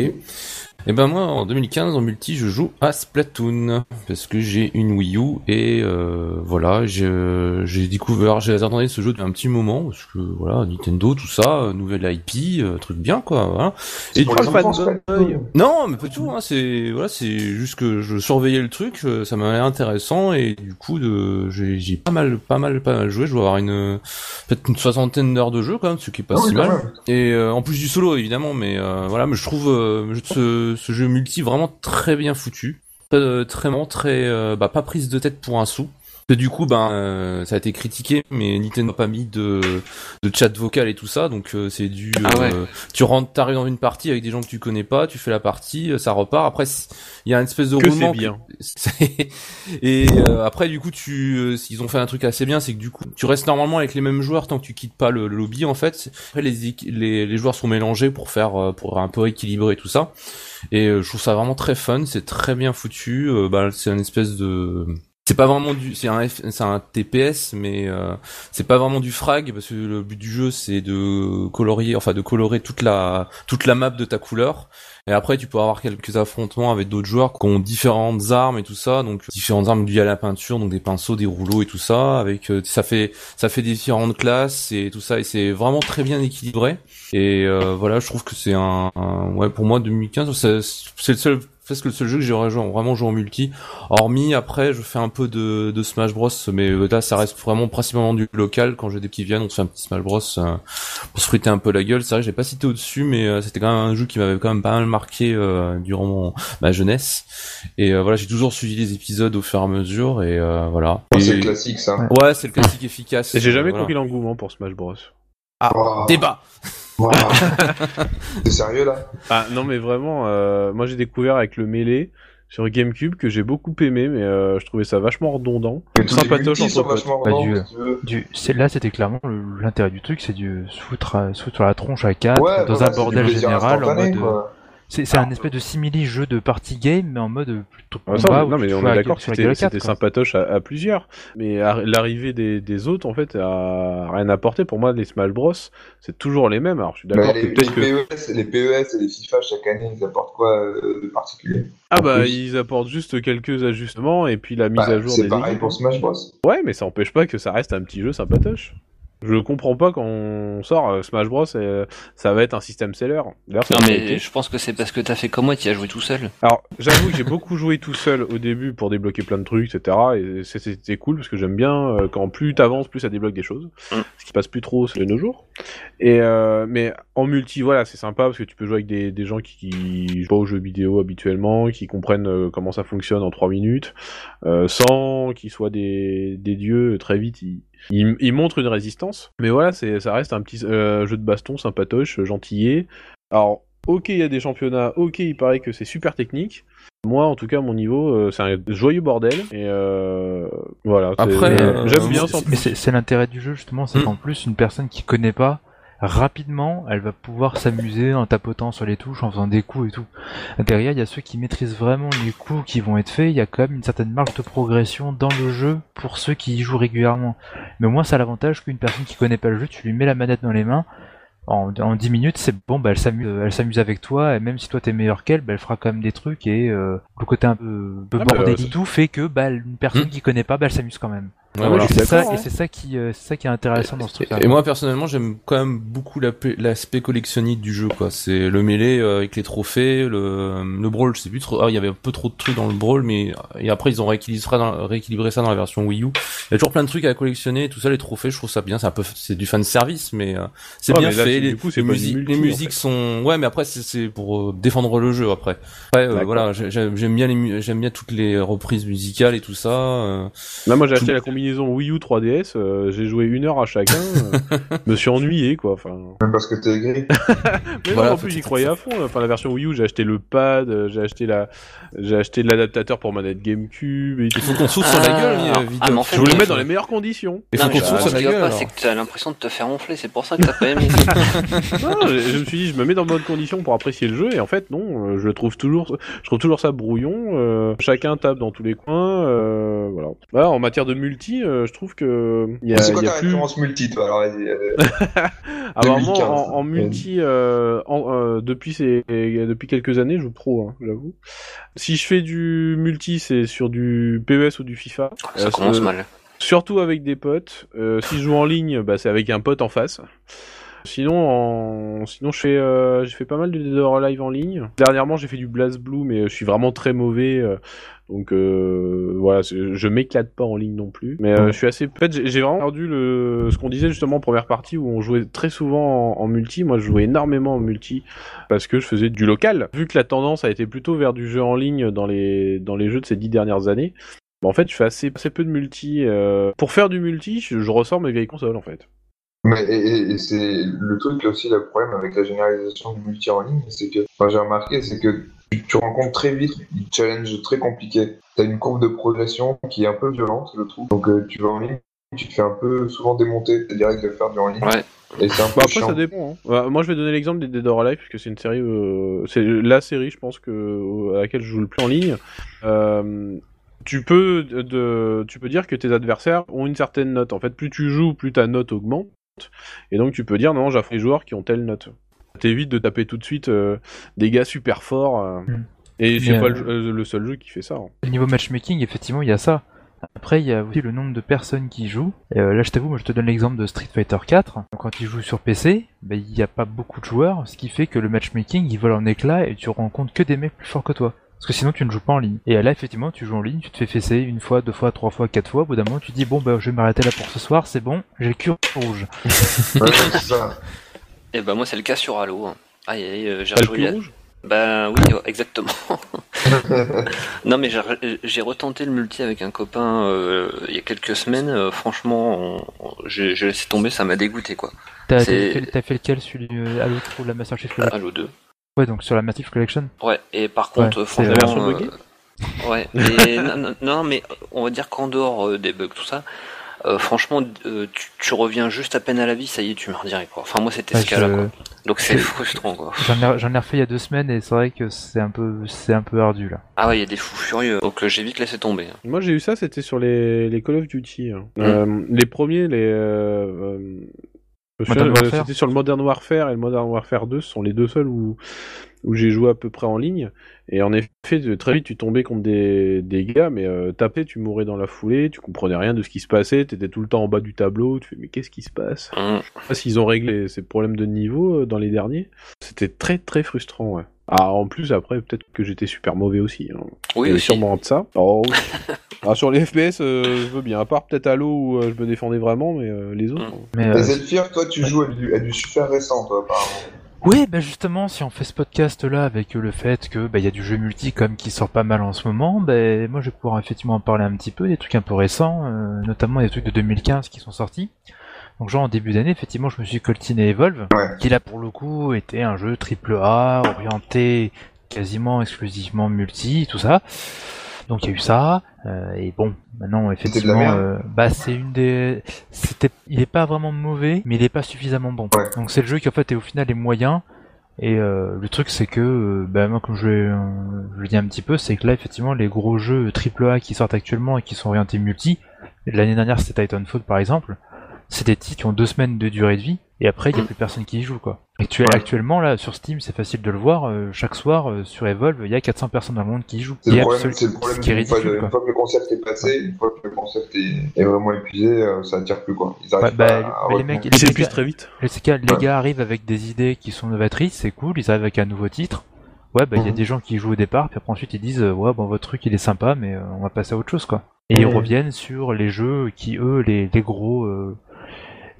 Et ben moi en 2015 en multi je joue à Splatoon parce que j'ai une Wii U et euh, voilà je- j'ai découvert j'ai attendu ce jeu depuis un petit moment parce que voilà Nintendo tout ça nouvelle IP euh, truc bien quoi voilà. C'est Et pour du coup. Splatoon. Non, mais pas du tout. Hein, c'est voilà, c'est juste que je surveillais le truc, euh, ça m'a l'air intéressant et du coup, de, j'ai, pas mal, pas mal, pas mal joué. Je dois avoir une peut-être une soixantaine d'heures de jeu quand même, ce qui est pas Ah si mal. Et euh, en plus du solo évidemment, mais euh, voilà, mais je trouve euh, ce, ce jeu multi vraiment très bien foutu, très, très, euh, bah, pas prise de tête pour un sou. Que du coup, ben, euh, ça a été critiqué, mais Nintendo n'a pas mis de, de chat vocal et tout ça, donc euh, c'est du. Ah ouais. euh, tu rentres, t'arrives dans une partie avec des gens que tu connais pas, tu fais la partie, euh, ça repart. Après, il y a une espèce de Que roulement. c'est bien. c'est- et euh, après, du coup, tu, euh, ils ont fait un truc assez bien, c'est que du coup, tu restes normalement avec les mêmes joueurs tant que tu quittes pas le, le lobby. En fait, après les, les les joueurs sont mélangés pour faire, pour un peu équilibrer tout ça. Et euh, je trouve ça vraiment très fun, c'est très bien foutu. euh, bah, c'est une espèce de c'est pas vraiment du c'est un c'est un TPS mais euh, c'est pas vraiment du frag parce que le but du jeu c'est de colorier enfin de colorer toute la toute la map de ta couleur. Et après tu peux avoir quelques affrontements avec d'autres joueurs qui ont différentes armes et tout ça. Donc différentes armes liées à la peinture donc des pinceaux des rouleaux et tout ça avec euh, ça fait ça fait différentes classes et tout ça. Et c'est vraiment très bien équilibré. Et euh, voilà je trouve que c'est un, ouais pour moi 2015 c'est c'est le seul presque le seul jeu que j'ai vraiment vraiment joué en multi Hormis après, je fais un peu de, de Smash Bros, mais euh, là, ça reste vraiment principalement du local. Quand j'ai des petits viennent, on se fait un petit Smash Bros euh, pour se friter un peu la gueule. C'est vrai, que je l'ai pas cité au-dessus, mais euh, c'était quand même un jeu qui m'avait quand même pas mal marqué euh, durant mon, ma jeunesse. Et euh, voilà, j'ai toujours suivi les épisodes au fur et à mesure, et euh, voilà. Oh, C'est le classique, ça. Ouais, c'est le classique efficace. Et j'ai jamais Voilà. compris l'engouement pour Smash Bros. Wow. Débat. Wow. T'es sérieux, là? Ah non mais vraiment, euh, moi j'ai découvert avec le Melee sur GameCube que j'ai beaucoup aimé, mais euh, je trouvais ça vachement redondant. Sympatoche entre vachement Bah, du- c'est- là, c'était clairement l'intérêt du truc, c'est du se foutre, à- se foutre la tronche à quatre Ouais, dans un bordel général en mode. quoi. C'est c'est un espèce de simili jeu de party game, mais en mode plutôt Ah, ça, combat. où non tu mais on est d'accord que sur la c'était sympatoche à, à plusieurs, mais l'arrivée des, des autres en fait a rien apporté. Pour moi les Smash Bros c'est toujours les mêmes. Alors je suis d'accord que les, les, peut-être que PES, les PES et les FIFA chaque année, ils apportent quoi euh, de particulier? Ah bah ils apportent juste quelques ajustements et puis la mise Bah, à jour C'est des pareil équipes. pour Smash Bros. Ouais mais ça empêche pas que ça reste un petit jeu sympatoche. Je comprends pas quand on sort euh, Smash Bros et ça va être un système seller. Non, mais je pense que c'est parce que t'as fait comme moi, tu as joué tout seul. Alors, j'avoue que j'ai beaucoup joué tout seul au début pour débloquer plein de trucs, etc. Et c'était cool parce que j'aime bien euh, quand plus t'avances, plus ça débloque des choses. Mm. Ce qui passe plus trop de nos jours. Et euh, mais en multi, voilà, c'est sympa parce que tu peux jouer avec des, des gens qui, qui jouent pas aux jeux vidéo habituellement, qui comprennent euh, comment ça fonctionne en 3 minutes, euh, sans qu'ils soient des, des dieux. Très vite, ils, ils montrent une résistance. Mais voilà, c'est ça reste un petit euh, jeu de baston sympatoche, gentillet. Alors, ok, il y a des championnats, ok, il paraît que c'est super technique. Moi, en tout cas, mon niveau, euh, c'est un joyeux bordel. Et euh, voilà. Après, euh, j'aime bien sans Mais c'est c'est l'intérêt du jeu justement, c'est Mm. qu'en plus une personne qui connaît pas rapidement, elle va pouvoir s'amuser en tapotant sur les touches, en faisant des coups et tout. Derrière, il y a ceux qui maîtrisent vraiment les coups qui vont être faits. Il y a quand même une certaine marge de progression dans le jeu pour ceux qui y jouent régulièrement. Mais au moins, ça a l'avantage qu'une personne qui connaît pas le jeu, tu lui mets la manette dans les mains. En, en 10 minutes, c'est bon, bah, elle s'amuse, elle s'amuse avec toi, et même si toi t'es meilleur qu'elle, bah, elle fera quand même des trucs, et euh, le côté un peu, peu Ah, bah, et tout fait que bah, une personne Mm. qui connaît pas, bah, elle s'amuse quand même. Ouais, Ah, c'est ça, et hein. c'est ça qui, euh, c'est ça qui est intéressant dans ce truc. Et, moi personnellement j'aime quand même beaucoup la- l'aspect collectionniste du jeu quoi. C'est le mêlé euh, avec les trophées, le, le brawl, je sais plus trop. Ah il y avait un peu trop de trucs dans le brawl, mais et après ils ont rééquilibré ça dans, rééquilibré ça dans la version Wii U. Il y a toujours plein de trucs à collectionner, et tout ça les trophées, je trouve ça bien. C'est un peu c'est du fan service, mais euh, c'est bien mais là, fait. Les, du coup, c'est les musiques, multi, les en musiques fait. sont ouais, mais après c'est- c'est pour euh, défendre le jeu après. Après euh, voilà, j'ai- j'aime bien les j'aime bien toutes les reprises musicales et tout ça. euh. Là, moi, j'ai acheté la combinaison Wii U 3DS. euh, j'ai joué une heure à chacun. euh, me suis ennuyé, quoi. Enfin. Même parce que t'es aigri. Mais Voilà, non, en plus, j'y croyais à fond. Enfin, la version Wii U, j'ai acheté le pad, euh, j'ai acheté la, j'ai acheté l'adaptateur pour manette GameCube et tout. Il faut qu'on souffle sur la Ah, gueule, ah, vidéo. ah, mais en fait, Je voulais mettre dans les meilleures conditions. Il faut qu'on souffle ce sur la gueule. c'est que t'as l'impression de te faire ronfler, c'est pour ça que t'as pas aimé. Non, je, je me suis dit, je me mets dans de bonnes conditions pour apprécier le jeu, et en fait, non, euh, je trouve toujours, je trouve toujours ça brouillon. euh, chacun tape dans tous les coins, euh, voilà. Voilà, en matière de multi, euh, je trouve que il y a, C'est quoi ta plus. référence multi, toi Alors, vas-y. euh, Ah, vraiment, 2015. en, en multi, euh, en- euh, depuis ces, depuis quelques années, je joue pro, hein, j'avoue. Si je fais du multi, c'est sur du PES ou du FIFA. Ça Euh, commence euh, mal. Surtout avec des potes. Euh, si je joue en ligne, bah, c'est avec un pote en face. Sinon, en... sinon je fais, euh, j'ai fait pas mal de Dead or Alive en ligne. Dernièrement, j'ai fait du Blast Blue, mais euh, je suis vraiment très mauvais. euh, donc euh, voilà, je m'éclate pas en ligne non plus. Mais je suis assez. En fait, j'ai vraiment perdu le ce qu'on disait justement en première partie où on jouait très souvent en, en multi. Moi, je jouais énormément en multi parce que je faisais du local. Vu que la tendance a été plutôt vers du jeu en ligne dans les dans les jeux de ces dix dernières années. bah, en fait, je fais assez, assez peu de multi. Pour faire du multi, je, je ressors mes vieilles consoles en fait. Mais et, et- et c'est le truc aussi, le problème avec la généralisation du multi en ligne, c'est que, enfin, j'ai remarqué, c'est que tu, tu rencontres très vite des challenges très compliqués. T'as une courbe de progression qui est un peu violente, je trouve. Donc euh, tu vas en ligne, tu te fais un peu souvent démonter, c'est direct de faire du en ligne. Ouais. Et c'est un peu Bah après, chiant. ça dépend. hein. Bah, moi, je vais donner l'exemple des Dead or Alive, puisque c'est une série, euh, c'est la série, je pense que à laquelle je joue le plus en ligne. Euh, tu peux de- tu peux dire que tes adversaires ont une certaine note. En fait, plus tu joues, plus ta note augmente. Et donc tu peux dire non, j'affronte les joueurs qui ont telle note. T'évites de taper tout de suite euh, des gars super forts. euh, Mm. Et c'est pas euh, le, seul jeu qui fait ça. hein. Au niveau matchmaking, effectivement, il y a ça. Après, il y a aussi le nombre de personnes qui jouent. Euh, là, je t'avoue, moi, je te donne l'exemple de Street Fighter 4. Quand il joue sur PC, ben, il n'y a pas beaucoup de joueurs, ce qui fait que le matchmaking, il vole en éclats et tu rencontres que des mecs plus forts que toi. Parce que sinon, tu ne joues pas en ligne. Et là, effectivement, tu joues en ligne, tu te fais fesser une fois, deux fois, trois fois, quatre fois. Au bout d'un moment, tu dis, bon, bah, je vais m'arrêter là pour ce soir, c'est bon, j'ai le cul rouge. Ouais, c'est ça. Et bah moi c'est le cas sur Halo. hein. Aïe aïe, euh, j'ai le rejoué. cul à- rouge? Bah oui, exactement. non mais j'ai re- j'ai retenté le multi avec un copain euh, il y a quelques semaines. euh, franchement, j'ai laissé tomber, ça m'a dégoûté quoi. T'as fait, lequel, celui euh, à l'autre ou la Master Chief Halo 2. Ouais, donc sur la Chief Collection. Ouais, et par contre, Ouais, euh, la franchement, version buggée euh, ouais, et non, mais on va dire qu'en dehors euh, des bugs, tout ça, euh, franchement, euh, tu, tu reviens juste à peine à la vie, ça y est, tu meurs direct quoi. Enfin moi c'était Ouais, ce cas-là je- quoi. Donc c'est frustrant quoi. J'en ai, j'en ai refait il y a deux semaines et c'est vrai que c'est un peu, c'est un peu ardu là. Ah ouais, il y a des fous furieux. Donc euh, j'ai vite laissé tomber. hein. Moi j'ai eu ça, c'était sur les, les Call of Duty. hein. Euh, les premiers, les. Euh, euh. C'était sur le Modern Warfare et le Modern Warfare 2, ce sont les deux seuls où, où j'ai joué à peu près en ligne. Et en effet, très vite, tu tombais contre des, des gars, mais euh, taper, tu mourais dans la foulée, tu comprenais rien de ce qui se passait, t'étais tout le temps en bas du tableau, tu fais mais qu'est-ce qui se passe? Je sais pas s'ils ont réglé ces problèmes de niveau euh, dans les derniers. C'était très très frustrant, ouais. Ah, en plus, après, peut-être que j'étais super mauvais aussi. Hein. Oui aussi. sûrement de ça. Oh, oui. Ah, sur les FPS, euh, je veux bien. À part peut-être Halo où euh, je me défendais vraiment, mais euh, les autres. Mm. Mais, euh, Zelfir, toi, tu joues à du, à du super récent, toi, apparemment. Oui, bah justement, si on fait ce podcast-là avec le fait que bah, il y a du jeu multi comme qui sort pas mal en ce moment, ben moi je vais pouvoir effectivement en parler un petit peu, des trucs un peu récents, euh, notamment des trucs de 2015 qui sont sortis. Donc genre en début d'année, effectivement, je me suis coltiné Evolve, Ouais. qui là pour le coup était un jeu triple A, orienté quasiment exclusivement multi, tout ça. Donc il y a eu ça, euh, et bon, maintenant effectivement, euh, bah c'est une des, c'était, il est pas vraiment mauvais, mais il est pas suffisamment bon. Ouais. Donc c'est le jeu qui en fait est au final est moyen. Et euh, le truc c'est que, euh, bah moi comme je, euh, je le dis un petit peu, c'est que là effectivement les gros jeux AAA qui sortent actuellement et qui sont orientés multi, l'année dernière c'était Titanfall par exemple, c'est des titres qui ont deux semaines de durée de vie et après il y a Mm. plus personne qui y joue quoi. Actuel- Ouais. Actuellement là sur Steam c'est facile de le voir, euh, chaque soir euh, sur Evolve il y a 400 personnes dans le monde qui y jouent. C'est le Et problème, absolu- c'est le problème qui est une, fois, ridicule une fois que le concept est passé, une fois que le concept est, est vraiment épuisé, euh, ça attire plus, quoi. Ils Ouais, arrivent bah, pas à les mecs, Il les s'épuise gars- très vite. Les, gars, les Ouais. gars arrivent avec des idées qui sont novatrices, c'est cool, ils arrivent avec un nouveau titre. Ouais, bah il y a Mhm. des gens qui y jouent au départ, puis après ensuite ils disent ouais bon votre truc il est sympa, mais euh, on va passer à autre chose quoi. Et ils Mhm. reviennent sur les jeux qui eux les, les gros euh,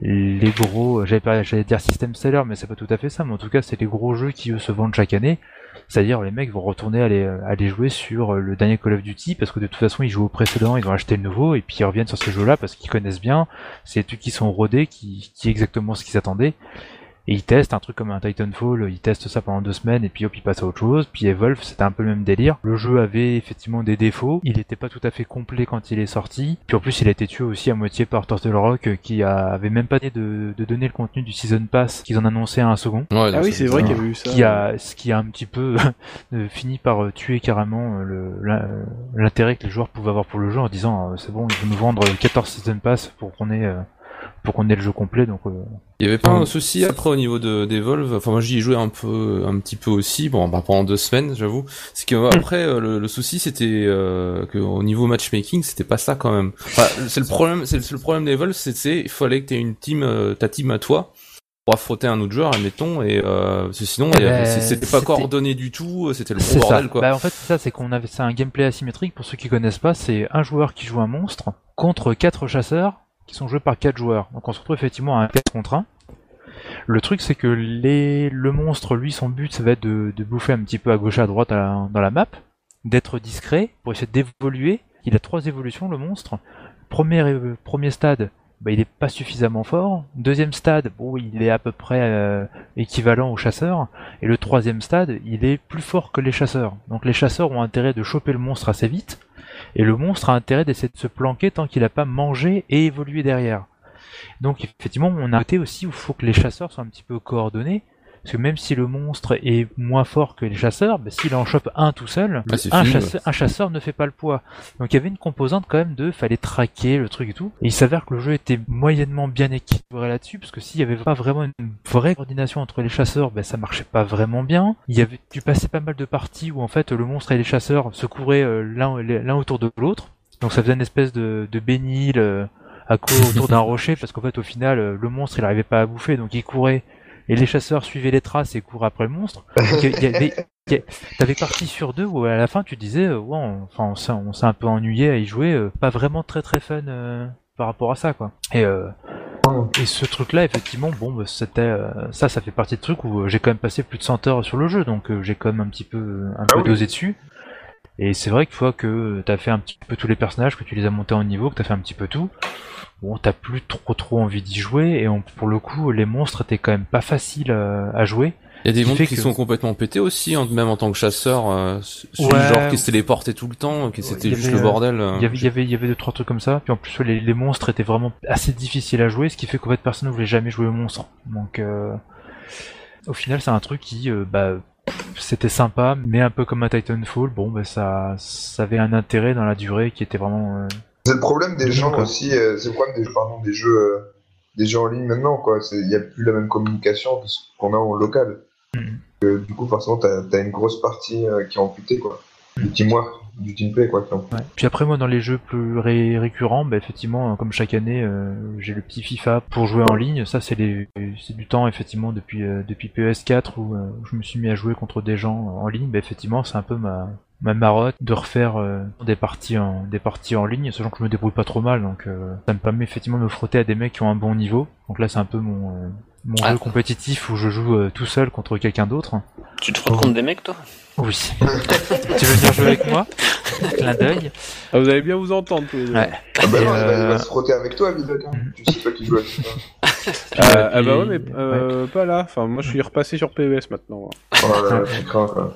les gros j'allais dire system seller mais c'est pas tout à fait ça, mais en tout cas c'est les gros jeux qui eux se vendent chaque année. C'est-à-dire les mecs vont retourner aller, aller jouer sur euh, le dernier Call of Duty parce que de toute façon ils jouent au précédent, ils ont acheté le nouveau et puis ils reviennent sur ces jeux-là parce qu'ils connaissent bien, c'est trucs qui sont rodés, qui, qui exactement ce qu'ils attendaient. Et ils testent un truc comme un Titanfall, ils testent ça pendant deux semaines et puis hop ils passent à autre chose. Puis Evolve c'était un peu le même délire. Le jeu avait effectivement des défauts, il était pas tout à fait complet quand il est sorti. Puis en plus il a été tué aussi à moitié par Turtle Rock euh, qui a- avait même pas de, de donner le contenu du Season Pass qu'ils en annonçaient un second. Ouais, Ah oui, c'est vrai qu'il y avait eu ça. Qui a, ce qui a un petit peu euh, fini par euh, tuer carrément l'intérêt que les joueurs pouvaient avoir pour le jeu en disant c'est bon, ils vont nous vendre 14 Season Pass pour qu'on ait, euh, pour qu'on ait le jeu complet. Donc euh, Il y avait pas un souci après au niveau de d'Evolve. Enfin moi j'y ai joué un peu un petit peu aussi. Bon bah pendant deux semaines j'avoue. C'est que euh, après euh, le, le souci c'était euh, que au niveau matchmaking c'était pas ça quand même. Enfin, c'est le problème c'est le problème d'Evolve c'est c'est il fallait que t'aies une team euh, ta team à toi pour affronter un autre joueur admettons et euh, sinon avait- Ben, c'était pas coordonné du tout. C'était le c'est gros ça. bordel quoi. Bah, en fait c'est ça, c'est qu'on avait c'est un gameplay asymétrique. Pour ceux qui connaissent pas, c'est un joueur qui joue un monstre contre quatre chasseurs qui sont joués par quatre joueurs. Donc on se retrouve effectivement à un 4 contre 1. Le truc c'est que le monstre, lui, son but ça va être de, bouffer un petit peu à gauche à droite dans la map, d'être discret pour essayer d'évoluer. Il a trois évolutions le monstre. Premier, euh, premier stade, bah, il est pas suffisamment fort. Deuxième stade, bon, il est à peu près euh, équivalent aux chasseurs. Et le troisième stade, il est plus fort que les chasseurs. Donc les chasseurs ont intérêt de choper le monstre assez vite. Et le monstre a intérêt d'essayer de se planquer tant qu'il n'a pas mangé et évolué derrière. Donc effectivement, on a arrêté aussi où il faut que les chasseurs soient un petit peu coordonnés Parce que même si le monstre est moins fort que les chasseurs, bah, s'il en chope un tout seul, Bah, un, fini, chasseur, un chasseur ne fait pas le poids. Donc il y avait une composante quand même de fallait traquer le truc et tout. Et il s'avère que le jeu était moyennement bien équilibré là-dessus, parce que s'il y avait pas vraiment une vraie coordination entre les chasseurs, ben ça marchait pas vraiment bien. Il y avait, tu passais pas mal de parties où en fait le monstre et les chasseurs se couraient euh, l'un autour de l'autre. Donc ça faisait une espèce de, de bénil euh, à courir autour d'un rocher, parce qu'en fait au final euh, le monstre il arrivait pas à bouffer, donc il courait et les chasseurs suivaient les traces et couraient après le monstre. T'avais partie sur deux où à la fin tu disais, euh, ouais, on- enfin on s'est on un peu ennuyé à y jouer, euh, pas vraiment très très fun euh, par rapport à ça quoi. Et euh, et ce truc-là, effectivement, bon, bah, c'était euh, ça, ça fait partie de trucs où j'ai quand même passé plus de 100 heures sur le jeu, donc euh, j'ai quand même un petit peu, un peu oui. dosé dessus. Et c'est vrai qu'une fois que t'as fait un petit peu tous les personnages, que tu les as montés en niveau, que t'as fait un petit peu tout, bon, t'as plus trop trop envie d'y jouer. Et on- pour le coup, les monstres étaient quand même pas faciles euh, à jouer. Il y a des monstres qui que- sont complètement pétés aussi, en- même en tant que chasseur, euh, Ouais. genre qui se téléportait tout le temps, qui c'était juste le euh, bordel. euh. Il y avait, il y avait, il y avait deux trois trucs comme ça. Puis en plus, les, les monstres étaient vraiment assez difficiles à jouer, ce qui fait qu'en fait personne ne voulait jamais jouer au monstre. Donc, euh, au final, c'est un truc qui, euh, bah, c'était sympa, mais un peu comme un Titanfall. Bon, bah, ça, ça avait un intérêt dans la durée qui était vraiment. euh, C'est le problème des gens aussi, euh, c'est le problème des, pardon, des jeux, euh, des jeux en ligne maintenant, quoi. C'est- Il n'y a plus la même communication que ce qu'on a en local. Euh, du coup, forcément, t'as as une grosse partie qui est amputée, quoi. Du teamwork, du teamplay, quoi. Puis après, moi, dans les jeux plus ré- récurrents, bah, effectivement, comme chaque année, euh, j'ai le petit FIFA pour jouer en ligne. Ça, c'est du temps, effectivement, depuis euh, depuis PS4 où euh, je me suis mis à jouer contre des gens en ligne. Bah, effectivement, c'est un peu ma ma marotte de refaire euh, des parties en des parties en ligne, sachant que je me débrouille pas trop mal, donc ça me permet effectivement de me frotter à des mecs qui ont un bon niveau. Donc là, c'est un peu mon mon Ah. jeu compétitif où je joue euh, tout seul contre quelqu'un d'autre. Tu te frottes contre des mecs, toi? Oui. tu veux venir jouer avec moi? Clin d'œil. Ah, vous allez bien vous entendre tous les deux. Ouais. Ah bah non, il, va, il euh, va se frotter avec toi, Vidoc. Hein. Tu sais pas qui joue à FIFA. Euh, ah bah ouais, mais euh, pas là. Enfin, moi je suis repassé sur PES maintenant. Oh là là, quoi.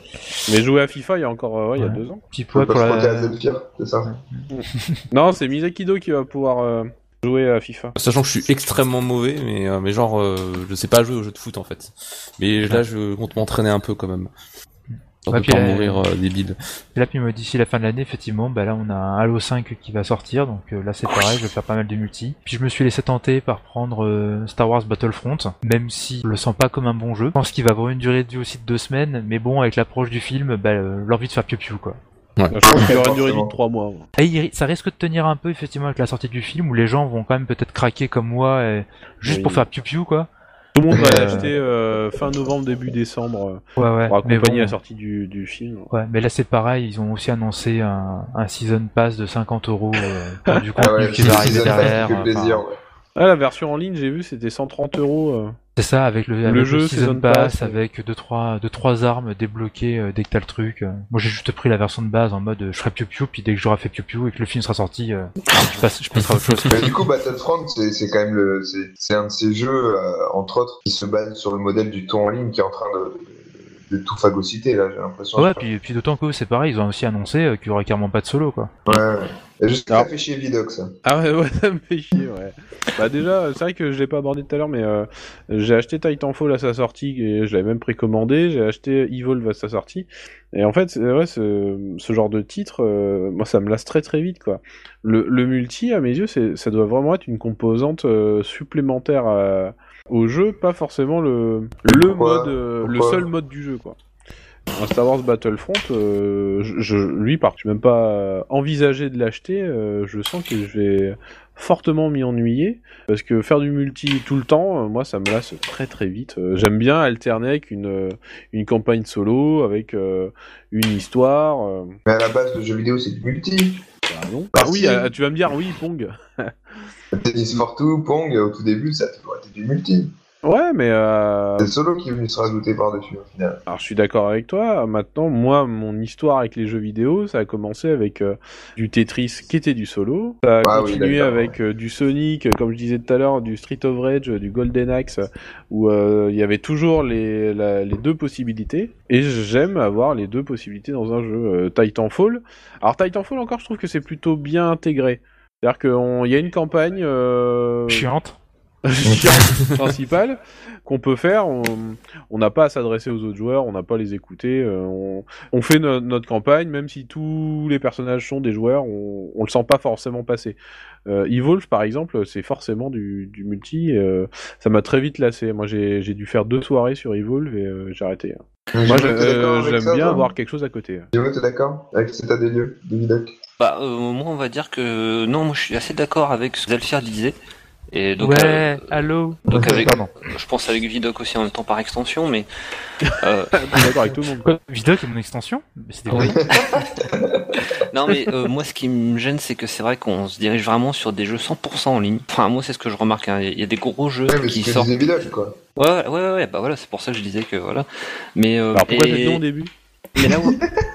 Mais jouer à FIFA il y a encore euh, ouais, il y a deux ans. Petit Tu poids peux pour pas se frotter à la... Zephyr, c'est ça? Non, c'est Misakido qui va pouvoir euh, jouer à FIFA. Sachant que je suis extrêmement mauvais, mais euh, mais genre euh, je sais pas jouer au jeu de foot en fait. Mais là je compte m'entraîner un peu quand même. Pour Ouais, pas là- mourir euh, débile. Et là, puis moi, d'ici la fin de l'année, effectivement, bah là, on a un Halo 5 qui va sortir, donc euh, là, c'est pareil, je vais faire pas mal de multi. Puis je me suis laissé tenter par prendre euh, Star Wars Battlefront, même si je le sens pas comme un bon jeu. Je pense qu'il va avoir une durée de vie aussi de deux semaines, mais bon, avec l'approche du film, bah, euh, l'envie de faire piou-piou, quoi. Je pense qu'il y aura une durée de vie Forcément. de 3 mois. moi. Et il- ça risque de tenir un peu, effectivement, avec la sortie du film, où les gens vont quand même peut-être craquer comme moi, et- juste Oui. pour faire piou-piou, quoi. Tout le monde va Euh, l'acheter euh, fin novembre, début décembre euh, Ouais, ouais. pour mais accompagner bon, la sortie du, du film. Ouais, mais là c'est pareil, ils ont aussi annoncé un, un season pass de 50 euros euh, pour du Ah contenu ouais, qui va arriver Pass, derrière. ça fait enfin, plaisir, ouais. Ah, la version en ligne, j'ai vu, c'était 130 euros. euh. C'est ça, avec le, avec Le le jeu, season Season pass, Pass, avec deux trois, deux trois armes débloquées euh, dès que t'as le truc. euh. Moi j'ai juste pris la version de base en mode euh, je ferai piou piou, puis dès que j'aurai fait piou piou et que le film sera sorti, euh, je, passe, je passerai à autre chose. Mais du coup, Battlefront, c'est c'est quand même le, c'est c'est un de ces jeux, euh, entre autres, qui se base sur le modèle du tour en ligne qui est en train de, de, de tout phagocyter, là, j'ai l'impression. Ouais, puis, puis d'autant que c'est pareil, ils ont aussi annoncé euh, qu'il y aurait carrément pas de solo quoi. Ouais, ouais. Et juste ça fait chier Vidoc, ça. Ah ouais, ouais, ça me fait chier, ouais. Bah déjà, c'est vrai que je l'ai pas abordé tout à l'heure, mais euh, j'ai acheté Titanfall à sa sortie, et je l'avais même précommandé, j'ai acheté Evolve à sa sortie, et en fait, c'est vrai, ce, ce genre de titre, euh, moi ça me lasse très très vite, quoi. Le, le multi, à mes yeux, ça doit vraiment être une composante euh, supplémentaire à- au jeu, pas forcément le, le Pourquoi mode, euh, le Pourquoi seul mode du jeu, quoi. Un Star Wars Battlefront, euh, je, je- lui, par je même pas envisagé de l'acheter. euh, je sens que je vais fortement m'y ennuyer parce que faire du multi tout le temps, moi, ça me lasse très très vite. J'aime bien alterner avec une une campagne solo, avec une histoire. Mais à la base, le jeu vidéo, c'est du multi. bah non. Ah, Ah oui, euh, tu vas me dire oui, Pong. Tennis for Two, Pong, au tout début, ça a toujours été du multi. Ouais, mais euh, C'est le solo qui est venu se rajouter par-dessus, au final. Alors je suis d'accord avec toi. Maintenant, moi, mon histoire avec les jeux vidéo, ça a commencé avec euh, du Tetris qui était du solo. Ça a Ah continué avec euh, du Sonic, comme je disais tout à l'heure, du Street of Rage, du Golden Axe, où il y avait toujours les, la- les deux possibilités. Et j'aime avoir les deux possibilités dans un jeu. Titanfall. Alors Titanfall encore, je trouve que c'est plutôt bien intégré. C'est-à-dire qu'il y a une campagne. Euh... Chiante. chiante principale qu'on peut faire. On n'a pas à s'adresser aux autres joueurs, on n'a pas à les écouter. euh, on, on fait no- notre campagne, même si tous les personnages sont des joueurs, on, on le sent pas forcément passer. Euh, Evolve, par exemple, c'est forcément du, du multi. euh, ça m'a très vite lassé. Moi, j'ai dû faire deux soirées sur Evolve et euh, j'ai arrêté. Moi, euh, j'aime bien avoir quelque chose à côté. Dis-moi, t'es d'accord avec cet état des lieux de Vidoc Bah, euh, moi, on va dire que non, moi, je suis assez d'accord avec ce que Zelfir disait. Et donc, ouais, euh, allô donc avec, Pardon. je pense avec Vidoc aussi en même temps par extension, mais euh, Je suis d'accord avec tout le monde. Quoi Vidoc est mon extension Mais C'est des Oui. non, mais euh, moi, ce qui me gêne, c'est que c'est vrai qu'on se dirige vraiment sur des jeux 100% en ligne. Enfin, moi, c'est ce que je remarque. hein. Il y a des gros jeux Ouais, mais qui sortent. Vidoc, quoi. Ouais, ouais, ouais, ouais, bah voilà, c'est pour ça que je disais que voilà. Mais euh, Alors pourquoi et- t'as dit au début? Mais là où...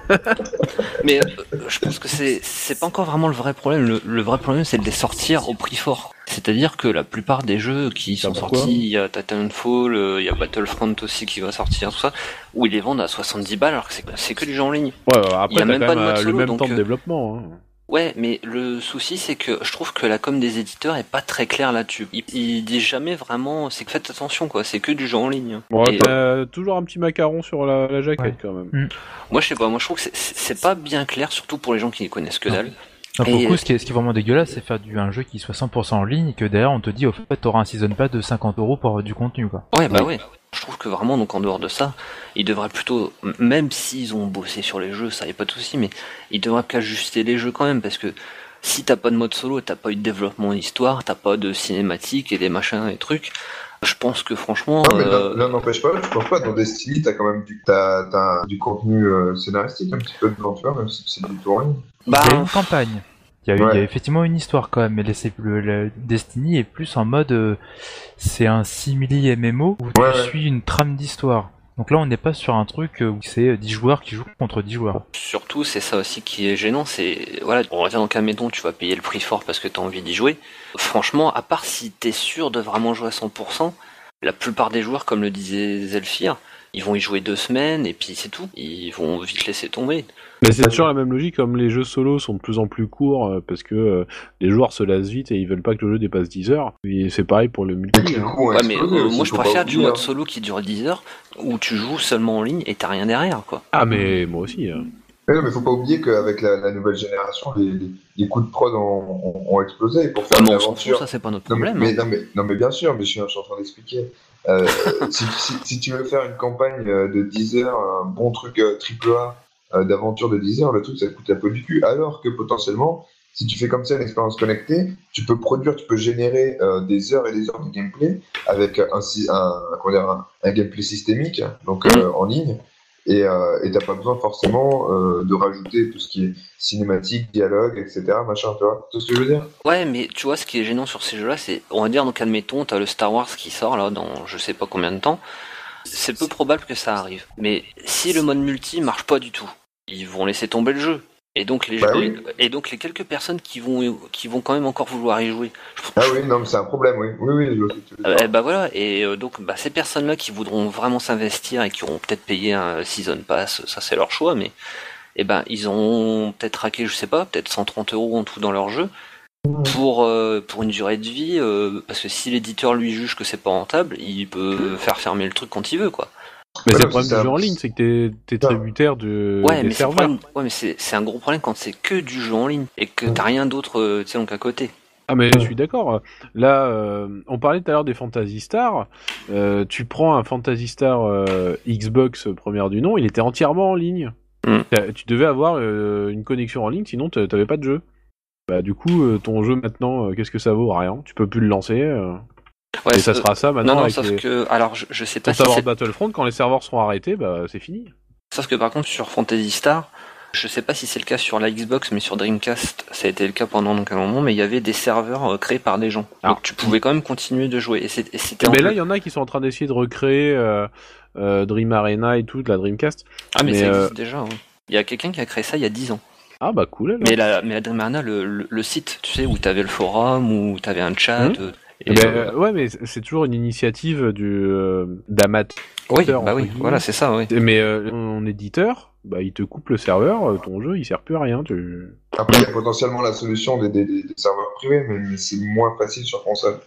Mais euh, je pense que c'est c'est pas encore vraiment le vrai problème. Le, le vrai problème, c'est de les sortir au prix fort. C'est-à-dire que la plupart des jeux qui sont sortis, il y a Titanfall, euh, il y a Battlefront aussi qui va sortir, tout ça, où ils les vendent à 70 balles alors que c'est- c'est que du jeu en ligne. Ouais, Il y après, a même pas même de mode euh, le même donc, temps de euh, développement. Hein. Ouais, mais le souci, c'est que je trouve que la com des éditeurs est pas très claire là-dessus. Ils, ils disent jamais vraiment, c'est que faites attention quoi, c'est que du jeu en ligne. Bon, Et- t'as toujours un petit macaron sur la, la jaquette Ouais. quand même. Moi, je sais pas, moi je trouve que c'est- pas bien clair, surtout pour les gens qui ne connaissent que dalle. Non, pour le coup, euh, ce qui, est, ce qui est vraiment dégueulasse, c'est faire du, un jeu qui soit 100% en ligne et que derrière on te dit, au fait, t'auras un season pass de 50 euros pour avoir du contenu, quoi. Ouais, bah ouais. Je trouve que vraiment, donc en dehors de ça, ils devraient plutôt, même s'ils ont bossé sur les jeux, ça y a pas de souci, mais ils devraient qu'ajuster les jeux quand même, parce que si t'as pas de mode solo, t'as pas eu de développement d'histoire, t'as pas de cinématique et des machins et trucs, je pense que franchement, Non, mais euh, l'un n'empêche pas, je pense pas. Dans Destiny, t'as quand même du, t'as, t'as du contenu euh, scénaristique, un petit peu de même si c'est du ligne. bah, une campagne. Il y, a eu, Ouais. il y a effectivement une histoire quand même, mais le, le Destiny est plus en mode, euh, c'est un simili MMO où Ouais, tu suis une trame d'histoire. Donc là, on n'est pas sur un truc euh, où c'est 10 joueurs qui jouent contre 10 joueurs. Surtout, c'est ça aussi qui est gênant, c'est voilà, on va dire donc admettons, tu vas payer le prix fort parce que t'as envie d'y jouer. Franchement, à part si t'es sûr de vraiment jouer à 100%, la plupart des joueurs, comme le disait Zelfir, ils vont y jouer deux semaines et puis c'est tout. Ils vont vite laisser tomber. Mais c'est toujours la même logique, comme les jeux solo sont de plus en plus courts euh, parce que euh, les joueurs se lassent vite et ils veulent pas que le jeu dépasse 10 heures. Et c'est pareil pour le multi. hein. coup, ont Ouais, mais explosé euh, moi je préfère du mode hein. solo qui dure 10 heures où tu joues seulement en ligne et t'as rien derrière quoi. Ah mais moi aussi. hein. Mais non, mais faut pas oublier qu'avec la, la nouvelle génération, les, les, les coûts de prod ont, ont, ont explosé pour faire Ah, une mais on s'en fout, aventure. ça c'est pas notre Non mais, problème. mais, non, mais, non, mais bien sûr, mais je suis en train d'expliquer. Euh, si, si, si tu veux faire une campagne euh, de 10 heures, un bon truc euh, triple A d'aventure de 10 heures, le truc ça te coûte la peau du cul. Alors que potentiellement, si tu fais comme ça une expérience connectée, tu peux produire, tu peux générer euh, des heures et des heures de gameplay avec un, un, gameplay systémique, donc euh, en ligne. Et euh, t'as pas besoin forcément euh, de rajouter tout ce qui est cinématique, dialogue, etc. Machin, tu vois. Vois ce que je veux dire? Ouais, mais tu vois, ce qui est gênant sur ces jeux-là, c'est, on va dire, donc admettons, t'as le Star Wars qui sort là dans je sais pas combien de temps. C'est peu probable que ça arrive. Mais si le mode multi marche pas du tout, ils vont laisser tomber le jeu. Et donc les Bah oui. et donc les quelques personnes qui vont qui vont quand même encore vouloir y jouer. Ah oui, non, mais c'est un problème, oui. Oui, oui, je. Euh, bah voilà, et euh, donc bah, ces personnes-là qui voudront vraiment s'investir et qui auront peut-être payé un season pass, ça c'est leur choix, mais eh ben ils ont peut-être raqué, je sais pas, peut-être 130 euros en tout dans leur jeu pour euh, pour une durée de vie, euh, parce que si l'éditeur lui juge que c'est pas rentable, il peut faire fermer le truc quand il veut, quoi. Mais c'est le problème du jeu en ligne, c'est que t'es, tributaire de, ouais, des mais serveurs. problème- ouais, mais c'est un gros problème quand c'est que du jeu en ligne et que t'as rien d'autre, euh, tu sais, donc à côté. Ah mais je suis d'accord. Là, euh, on parlait tout à l'heure des Fantasy Star. Euh, tu prends un Fantasy Star euh, Xbox première du nom, il était entièrement en ligne. Mm. Tu devais avoir euh, une connexion en ligne, sinon t'a- t'avais pas de jeu. Bah du coup, euh, ton jeu maintenant, euh, qu'est-ce que ça vaut? Rien. Tu peux plus le lancer. Ouais, et ça sera ça maintenant Non, non, avec sauf les... que, alors je, je sais pas Ton si c'est Battlefront, quand les serveurs seront arrêtés, bah c'est fini. Sauf que par contre sur Fantasy Star, je sais pas si c'est le cas sur la Xbox, mais sur Dreamcast, ça a été le cas pendant donc un moment, mais il y avait des serveurs euh, créés par des gens. Ah. Donc tu pouvais quand même continuer de jouer. Et c'était Mais là, il y en a qui sont en train d'essayer de recréer euh, euh, Dream Arena et tout de la Dreamcast. Ah mais, mais, ça euh, existe déjà. hein. Il y a quelqu'un qui a créé ça il y a 10 ans. Ah bah cool. Mais la, mais la Dream Arena, le, le, le site, tu sais, où t'avais le forum, où t'avais un chat. Mhm. Euh, Eh et, ben, euh, euh, ouais, mais c'est toujours une initiative du euh, d'amateurs. oui, bah oui, guillemets. voilà, c'est ça, oui. Mais euh, en éditeur, bah il te coupe le serveur, euh, ton jeu il sert plus à rien. Tu... Après, il y a potentiellement la solution des, des, des- des serveurs privés, mais, c'est moins facile sur console.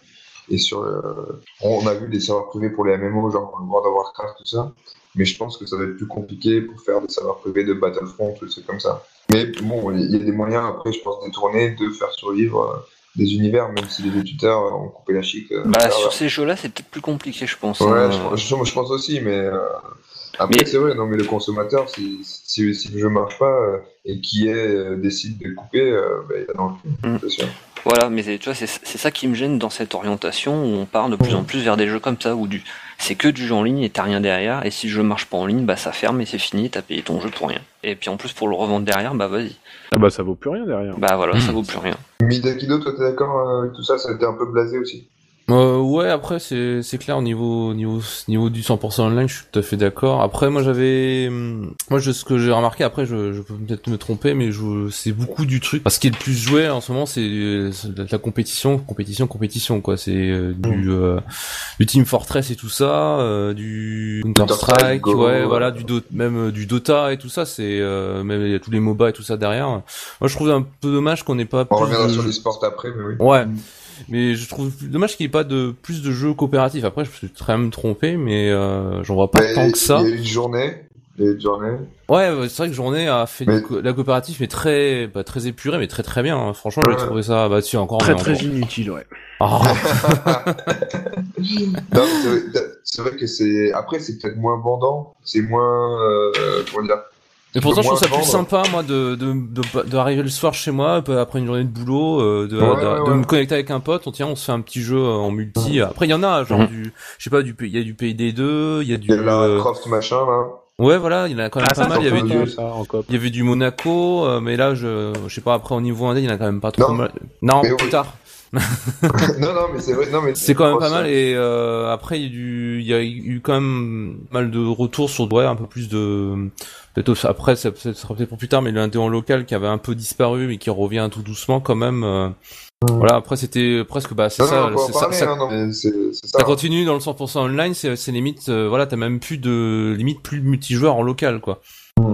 et sur. euh, on a vu des serveurs privés pour les MMO, genre World of Warcraft, tout ça. Mais je pense que ça va être plus compliqué pour faire des serveurs privés de Battlefront ou des trucs comme ça. Mais bon, il y a des moyens après, je pense, détournés de faire survivre euh, des univers, même si les éditeurs euh, ont coupé la chic. euh, Bah, sur ces jeux-là, c'est peut-être plus compliqué, je pense. Ouais, hein. je, je- je pense aussi, mais euh, après Mais- c'est vrai, non mais le consommateur, si, si, si le jeu marche pas euh, et qui est euh, décide de couper, bah, il a dans le cul, Mm. c'est sûr. Voilà, mais tu vois, c'est c'est ça qui me gêne dans cette orientation où on part de plus en plus vers des jeux comme ça où du c'est que du jeu en ligne et t'as rien derrière et si le jeu marche pas en ligne, bah ça ferme et c'est fini, t'as payé ton jeu pour rien. Et puis en plus pour le revendre derrière, bah vas-y. Ah bah ça vaut plus rien derrière. Bah voilà, ça Mm. vaut plus rien. Midakido, toi t'es d'accord euh, avec tout ça Ça a été un peu blasé aussi? Euh, ouais, après c'est c'est clair au niveau niveau niveau du 100% online, je suis tout à fait d'accord. Après moi j'avais hum, moi je, ce que j'ai remarqué après je, je peux peut-être me tromper mais je c'est beaucoup du truc. Parce ce qui est le plus joué en ce moment c'est la compétition, compétition, compétition quoi, c'est euh, du euh, du Team Fortress et tout ça, euh, du Counter Strike, Go, ouais, voilà, du Do- même euh, du Dota et tout ça, c'est euh, même il y a tous les MOBA et tout ça derrière. Moi je trouve un peu dommage qu'on n'ait pas On reviendra sur les sports après, mais oui. Ouais. Mais je trouve dommage qu'il n'y ait pas de plus de jeux coopératifs. Après, je me suis très même trompé, mais euh, j'en vois pas Mais tant que ça. Il y a eu une journée, il y a eu une journée. Ouais, c'est vrai que Journée a fait Mais- co- la coopérative, mais très, bah, très épuré, mais très très bien. hein. Franchement, j'ai trouvé ça, bah, si encore. Très très encore- inutile, ouais. Ah, c'est vrai- c'est vrai que c'est. Après, c'est peut-être moins vendant, c'est moins. Euh, comment dire mais pourtant, je trouve ça plus vendre. sympa, moi, de de de- d'arriver le soir chez moi, peu après une journée de boulot, euh, de, Ouais, de, ouais, de ouais. me connecter avec un pote. On tient, on se fait un petit jeu en multi. Après, il y en a, genre Mhm. du, je sais pas, du, P- il y a du PayD2, il y a Il du. y a la euh, Croft machin là. Ouais, voilà, il y en a quand même Ah, pas mal. Il y avait du. Il y avait du Monaco, euh, mais là, je, je sais pas, après au niveau indé, il y en a quand même pas trop Non. mal. Non, Mais plus oui. tard. Non, non, mais c'est vrai. Non, mais C'est quand même pas mal et euh, après il y a du, il y a eu quand même mal de retours sur ouais un peu plus de peut-être après ça, ça sera peut-être pour plus tard mais l'indé en local qui avait un peu disparu mais qui revient tout doucement quand même. euh, Voilà après c'était presque bah c'est ça, en c'est ça, ça- hein, ça. ça continue dans le 100% online, c'est c'est limite, euh, voilà, t'as même plus de limite plus de multijoueurs en local, quoi.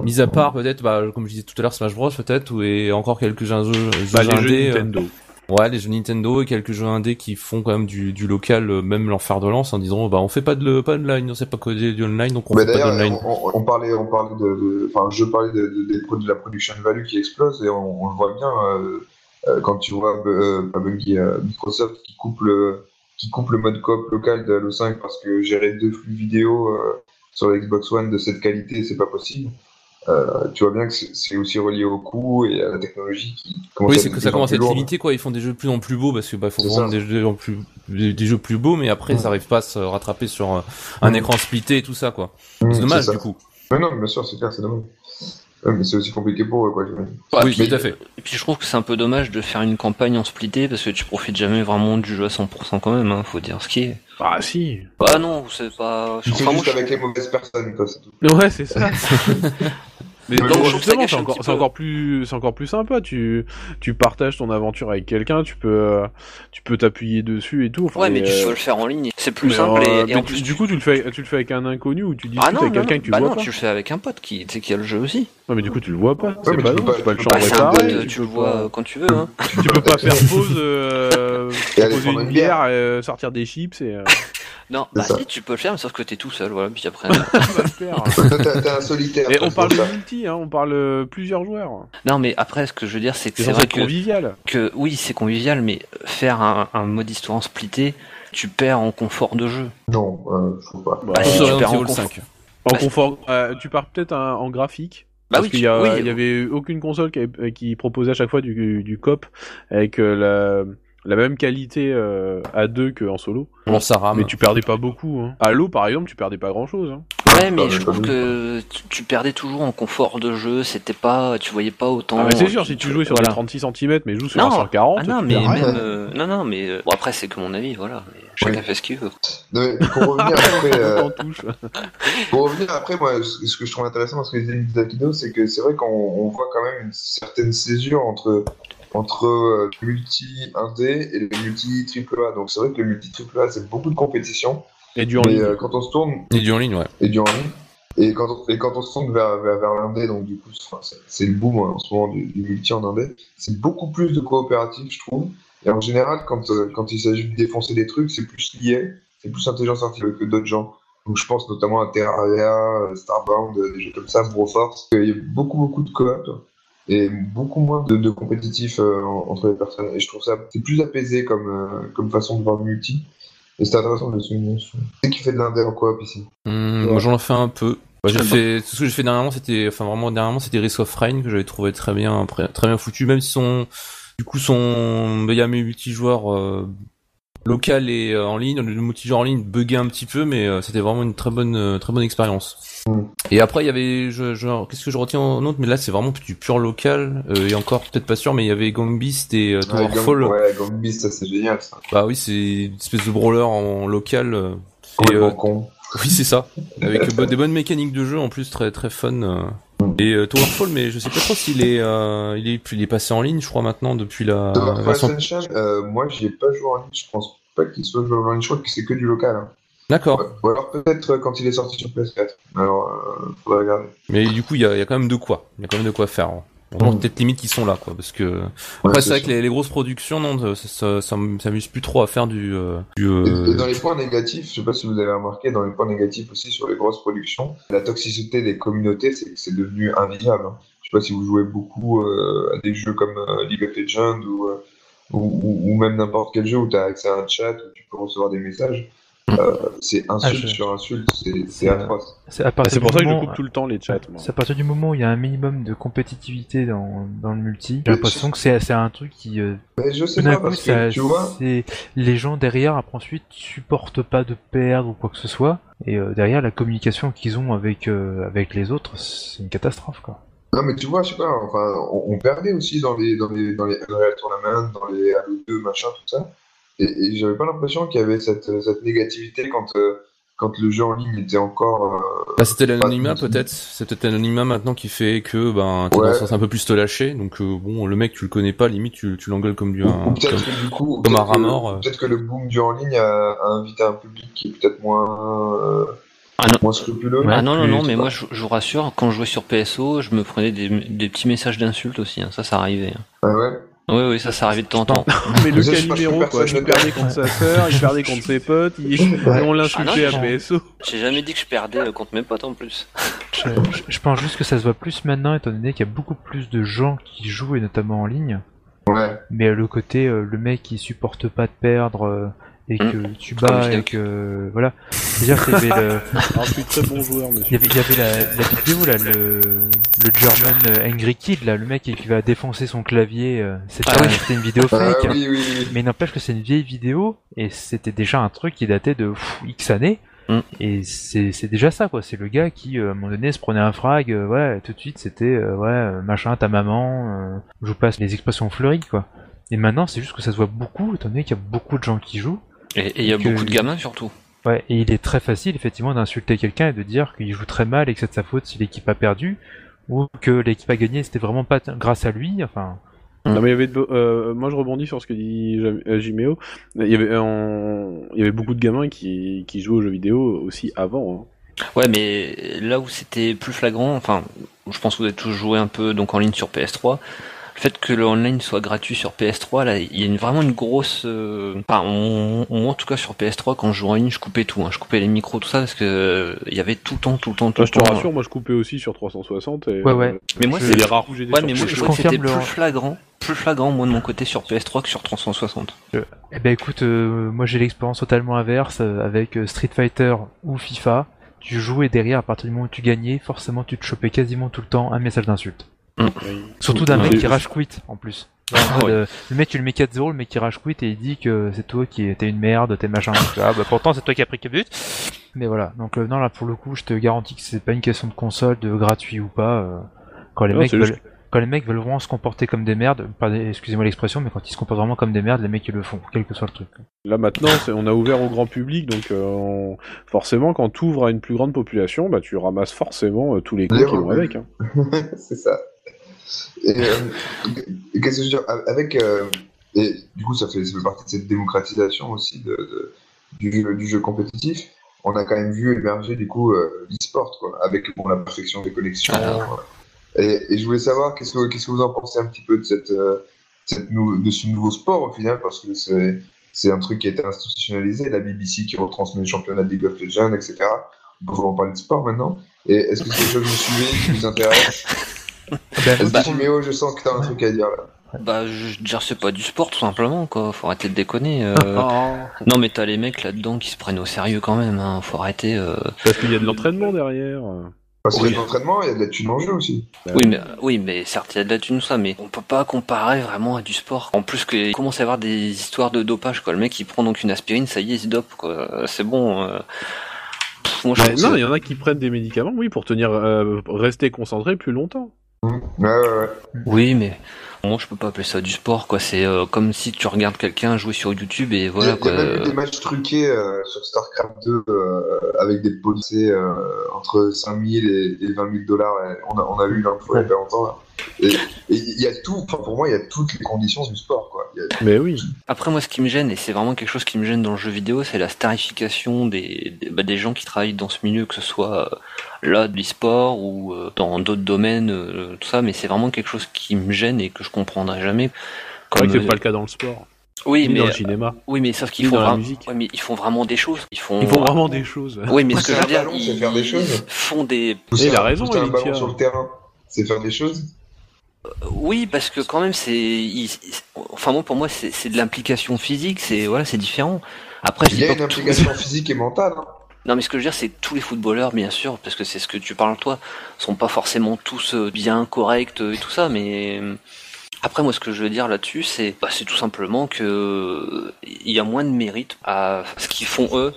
Mis à part peut-être, bah, comme je disais tout à l'heure, Smash Bros peut-être, ou et encore quelques jeux, jeux Bah, les jeux indés, euh, Nintendo. Ouais, les jeux Nintendo et quelques jeux indés qui font quand même du, du local, euh, même leur de lance, en disant, bah, on fait pas de le- pas de online, on sait pas coder du online, donc on Mais fait pas d'online. on, on- on parlait, on parlait de, enfin, je parlais de, la production value qui explose et on, le voit bien euh, euh, quand tu vois euh, euh, Microsoft qui coupe le, qui coupe le mode coop local de Halo 5 parce que gérer deux flux vidéo euh, sur la Xbox One de cette qualité, c'est pas possible. Euh, tu vois bien que c'est aussi relié au coût et à la technologie qui commence Oui, à c'est être que ça commence à être limité, quoi. Ils font des jeux de plus en plus beaux parce que, bah, faut vendre des jeux en plus, des, des jeux plus beaux, mais après, Ouais. ça arrive pas à se rattraper sur euh, un écran splitté et tout ça, quoi. Mmh, C'est dommage, du coup. Mais non, bien sûr, c'est clair, c'est dommage. Ouais, mais c'est aussi compliqué pour eux, quoi. Ouais, oui, puis- tout à fait. Et puis je trouve que c'est un peu dommage de faire une campagne en splitté parce que tu profites jamais vraiment du jeu à 100% quand même, hein, faut dire ce qui est. Ah si. Bah non, c'est pas. Moi, juste je- avec les mauvaises personnes, quoi, c'est tout. Ouais, c'est ça. Mais donc, bon, je trouve que ça justement, c'est encore, encore plus, c'est encore plus sympa. Tu, tu partages ton aventure avec quelqu'un, tu peux, euh, tu peux t'appuyer dessus et tout. Enfin, Ouais, mais tu euh, peux le faire en ligne, c'est plus mais, simple et, euh, et en tu- plus. du coup, tu le fais, tu le fais avec un inconnu ou tu discutes Ah non, avec quelqu'un que tu bah vois non, pas. tu le fais avec un pote qui, tu sais, qui a le jeu aussi. Ouais, mais du coup, tu le vois pas. c'est mais pas, tu peux non, pas- tu peux pas le tu Bah, changer le vois pas- quand tu veux, hein. Tu peux pas faire pause, euh, poser une bière. bière, euh, sortir des chips et euh, Non, bah ça. si, tu peux le faire, mais sauf que t'es tout seul, voilà, puis après. t'es un solitaire. Toi, on parle de multi, hein, on parle euh, plusieurs joueurs. non, mais après, ce que je veux dire, c'est que C'est vrai que, convivial. que oui, c'est convivial, mais faire un, un mode histoire en splitté, tu perds en confort de jeu. Non, euh, je trouve pas. Bah, Bah, si, tu perds en confort. 5. En Bah, confort, euh, tu pars peut-être en graphique. Bah parce oui, qu'il y, oui, avait aucune console qui proposait à chaque fois du, du cop avec euh, la, la même qualité euh, à deux qu'en solo. Bon, ça rame. Mais tu perdais pas beaucoup. Hein. Halo, par exemple, tu perdais pas grand chose. Hein. Ouais, mais je trouve que tu, tu perdais toujours en confort de jeu, c'était pas, tu voyais pas autant. Ah, mais c'est sûr, si tu jouais sur voilà. des 36 cm mais joue sur Non. un 140, Ah non, mais même, euh, non, non, mais euh, bon après c'est que mon avis, voilà. Mais chacun Oui. fait ce qu'il veut. Non, mais pour revenir après, euh, pour revenir après, moi, ce que je trouve intéressant dans ce que disait Mizakido, c'est que c'est vrai qu'on on voit quand même une certaine césure entre entre euh, le multi indé et le multi triple A. Donc c'est vrai que le multi triple A, c'est beaucoup de compétition. Et du en ligne. euh, quand on se tourne Et du en ligne, ouais. et du en ligne. Et quand on, et quand on se tourne vers, vers, vers l'indé, donc du coup, c'est- enfin, c'est c'est le boom hein, en ce moment du, du multi en indé, c'est beaucoup plus de coopératif, je trouve. Et en général, quand, euh, quand il s'agit de défoncer des trucs, c'est plus lié, c'est plus intelligence artificielle que d'autres gens. Donc je pense notamment à Terraria, euh, Starbound, euh, des jeux comme ça, Broforce. Il y a beaucoup, beaucoup de coop et beaucoup moins de, de compétitif euh, en- entre les personnes. Et je trouve ça c'est plus apaisé comme, euh, comme façon de voir le multi. Et c'est intéressant de souligner. C'est qui fait de l'indé en coop ici Hum, Moi j'en ai fait un peu. J'ai fait tout ce que j'ai fait dernièrement, c'était enfin vraiment dernièrement, c'était Risk of Rain que j'avais trouvé très bien très, bien foutu même si son du coup son mes multijoueurs euh, local et euh, en ligne, le multijoueur en ligne buguait un petit peu mais euh, c'était vraiment une très bonne euh, très bonne expérience. Mm. Et après il y avait je, je qu'est-ce que je retiens en autre? Mais là c'est vraiment du pur local euh, et encore peut-être pas sûr mais il y avait Gang Beast et euh, Ouais, Towerfall. Ouais, Gang Beast, ça c'est génial ça. Bah oui, c'est une espèce de brawler en local euh, et con. oui, c'est ça. Avec des bonnes mécaniques de jeu en plus, très très fun. Et euh, Towerfall, mais je sais pas trop s'il est, euh, il est, il est passé en ligne, je crois maintenant depuis la Towerfall version. Euh, moi j'y ai pas joué en ligne, je pense pas qu'il soit joué en ligne, je crois que c'est que du local. hein. D'accord. Ouais. Ou alors peut-être euh, quand il est sorti sur PS4. Alors, euh, faudrait regarder. Mais du coup, il y y a quand même de quoi. Il y a quand même de quoi faire. hein. Vraiment, Mm. peut-être limite qu'ils sont là, quoi, parce que Ouais, après c'est vrai que les, les grosses productions, non, ça, ça, s'amuse plus trop à faire du, euh, du. Euh, dans les points négatifs, je sais pas si vous avez remarqué, dans les points négatifs aussi sur les grosses productions, la toxicité des communautés, c'est devenu invivable. hein. Je sais pas si vous jouez beaucoup euh, à des jeux comme League of Legends ou, ou, ou- ou même n'importe quel jeu où tu as accès à un chat, où tu peux recevoir des messages. Euh, c'est insulte Ah, je- sur insulte, c'est atroce. C'est à partir C'est pour du ça que je moment- coupe tout le temps les chats. C'est à partir du moment où il y a un minimum de compétitivité dans, dans le multi, j'ai l'impression que c'est c'est un truc qui, euh, Mais je sais tout d'un pas, coup, parce que ça- tu vois, c'est les gens derrière après ensuite supportent pas de perdre ou quoi que ce soit, et euh, derrière la communication qu'ils ont avec euh, avec les autres, c'est une catastrophe quoi. Non, mais tu vois, je sais pas, enfin, on, on perdait aussi dans les, dans les, dans les Unreal Tournament, dans les Halo 2, machin, tout ça. Et, et j'avais pas l'impression qu'il y avait cette, cette négativité quand, euh, quand le jeu en ligne était encore. euh, Bah, c'était l'anonymat peut-être. C'est peut-être l'anonymat maintenant qui fait que ben t'es Ouais. dans un sens un peu plus te lâcher. Donc euh, bon, le mec tu le connais pas, limite tu, tu l'engueules comme du ou- un. ou peut-être comme- que du coup. comme un peut-être rat que- mort, euh. Peut-être que le boom du en ligne a, a invité un public qui est peut-être moins. euh, Ah non. moins scrupuleux. ah non, non, non, mais moi je, je vous rassure, quand je jouais sur PSO, je me prenais des, des petits messages d'insultes aussi, hein. ça, ça arrivait. hein. Ah ouais? Oui, oui, ça, ça arrivait de temps en temps. Mais le trouve quoi. Il perdait perd. contre sa sœur, il perdait contre ses potes, il... et on l'insultait Ah à PSO. J'ai jamais dit que je perdais euh, contre mes potes en plus. Je, je- je pense juste que ça se voit plus maintenant étant donné qu'il y a beaucoup plus de gens qui jouent et notamment en ligne. Ouais. Mais euh, le côté, euh, le mec qui supporte pas de perdre euh, et que tu Ah, bats oui, et que voilà. C'est-à-dire qu'il y avait le, Alors, je suis très bon joueur, il y avait, il y avait la, la vidéo là, le, le German Angry Kid là, le mec qui va défoncer son clavier. euh, C'était Ah c'était une vidéo Ah fake. oui, oui, oui. Mais n'empêche que c'est une vieille vidéo et c'était déjà un truc qui datait de pff, X années. Mm. Et c'est c'est déjà ça quoi. C'est le gars qui euh, à un moment donné se prenait un frag. euh, ouais, tout de suite c'était euh, ouais machin ta maman. euh, je vous passe les expressions fleuries quoi. Et maintenant c'est juste que ça se voit beaucoup étant donné qu'il y a beaucoup de gens qui jouent. Et il y a Que- beaucoup de gamins surtout. Ouais, et il est très facile effectivement d'insulter quelqu'un et de dire qu'il joue très mal et que c'est de sa faute si l'équipe a perdu ou que l'équipe a gagné c'était vraiment pas grâce à lui. Enfin, Non, mais il y avait de- euh, moi je rebondis sur ce que dit euh, Jiméo. Il y avait, euh, en- il y avait beaucoup de gamins qui, qui jouaient aux jeux vidéo aussi avant. hein. Ouais, mais là où c'était plus flagrant, enfin, je pense que vous avez tous joué un peu donc en ligne sur PS3. Le fait que le online soit gratuit sur PS3, là, il y a une, vraiment une grosse. euh, Enfin, on- moi en tout cas sur PS3, quand je jouais en ligne, je coupais tout, hein, je coupais les micros, tout ça, parce que euh, il y avait tout le temps, tout le temps, tout Toi, le je te temps. rassure, moi je coupais aussi sur 360. Et, Ouais, ouais. euh, Mais moi, c'est Ouais, mais moi je je trouvais que c'était plus flagrant, plus flagrant moi de mon côté sur PS3 que sur 360. Eh ben écoute, euh, moi j'ai l'expérience totalement inverse euh, avec euh, Street Fighter ou FIFA. Tu jouais derrière à partir du moment où tu gagnais, forcément tu te chopais quasiment tout le temps un message d'insulte. Oui. Surtout d'un mec qui rage quit en plus. Genre, Ah ouais. euh, le mec tu le mets 4-0, le mec qui rage quit et il dit que c'est toi qui t'es une merde, t'es machin. Ah bah pourtant c'est toi qui as pris 4 buts. Mais voilà, donc euh, non là pour le coup je te garantis que c'est pas une question de console, de gratuit ou pas. euh, quand les Non, mecs veulent... juste- Quand les mecs veulent vraiment se comporter comme des merdes, pardon, excusez-moi l'expression, mais quand ils se comportent vraiment comme des merdes, les mecs ils le font, quel que soit le truc. Là maintenant, on a ouvert au grand public, donc euh, on- forcément, quand tu ouvres à une plus grande population, bah, tu ramasses forcément euh, tous les coups Les qui vont avec. Hein. c'est ça. Et euh, qu'est-ce que je veux dire Avec. euh, et du coup, ça fait, ça fait partie de cette démocratisation aussi de, de- du, jeu, du jeu compétitif. On a quand même vu émerger du coup euh, l'e-sport, quoi, avec bon, la perfection des connexions. Ah. Et, et je voulais savoir, qu'est-ce que, qu'est-ce que vous en pensez un petit peu de cette, cette nou- de ce nouveau sport au final, parce que c'est c'est un truc qui a été institutionnalisé, la BBC qui retransmet le championnat de League of Legends, etc. On peut vraiment parler de sport maintenant. Et est-ce que c'est quelque chose que vous suivez, qui vous intéresse? Ben, bah, Timéo, je sens que t'as un truc à dire là. Bah, je veux dire, c'est pas du sport, tout simplement, quoi. Faut arrêter de déconner. euh. Oh, non, mais t'as les mecs là-dedans qui se prennent au sérieux quand même, hein. Faut arrêter. euh. parce qu'il y a de l'entraînement derrière. Parce qu'il Oui. y a de l'entraînement, il y a de la thune en jeu aussi. Oui, mais, oui, mais certes, il y a de la thune, ça, mais on peut pas comparer vraiment à du sport. En plus, qu'il commence à y avoir des histoires de dopage, quoi. Le mec, il prend donc une aspirine, ça y est, il se dope, quoi. C'est bon. euh. Pff, moi, je Bah, trouve non, il y en a qui prennent des médicaments, oui, pour tenir, euh, rester concentré plus longtemps. Ouais, ouais, ouais. Oui, mais moi, je peux pas appeler ça du sport, quoi. C'est euh, comme si tu regardes quelqu'un jouer sur YouTube et Il y a, voilà, il y a quoi. même eu des matchs truqués euh, sur StarCraft 2 euh, avec des policiers entre 5000 et, et 20 000 dollars. On a, on a vu l'info il y a pas longtemps. Là. Il y a tout, enfin, pour moi, il y a toutes les conditions du sport. Quoi. Il y a- Mais oui. Après, moi, ce qui me gêne, et c'est vraiment quelque chose qui me gêne dans le jeu vidéo, c'est la starification des, des, bah, des gens qui travaillent dans ce milieu, que ce soit euh, là, de l'e-sport ou euh, dans d'autres domaines, euh, tout ça, mais c'est vraiment quelque chose qui me gêne et que je comprendrai jamais. C'est vrai que c'est pas le cas dans le sport. oui, Ni mais, dans le cinéma. oui, mais sauf qu'ils font, dans la vraiment- musique. ouais, mais ils font vraiment des choses. Ils font, Ils font vraiment des choses. Oui, mais ce que je veux dire, ballon, c'est ils, faire des ils choses. font des. Il a raison, un ballon sur le terrain, c'est faire des choses. Oui, parce que quand même, c'est. Enfin, moi, pour moi, c'est de l'implication physique, c'est voilà, c'est différent. Après, Il y a une tous- implication physique et mentale. hein. Non, mais ce que je veux dire, c'est que tous les footballeurs, bien sûr, parce que c'est ce que tu parles toi, sont pas forcément tous euh, bien corrects euh, et tout ça, mais euh, après, moi, ce que je veux dire là-dessus, c'est bah, c'est tout simplement que euh, il y a moins de mérite à ce qu'ils font eux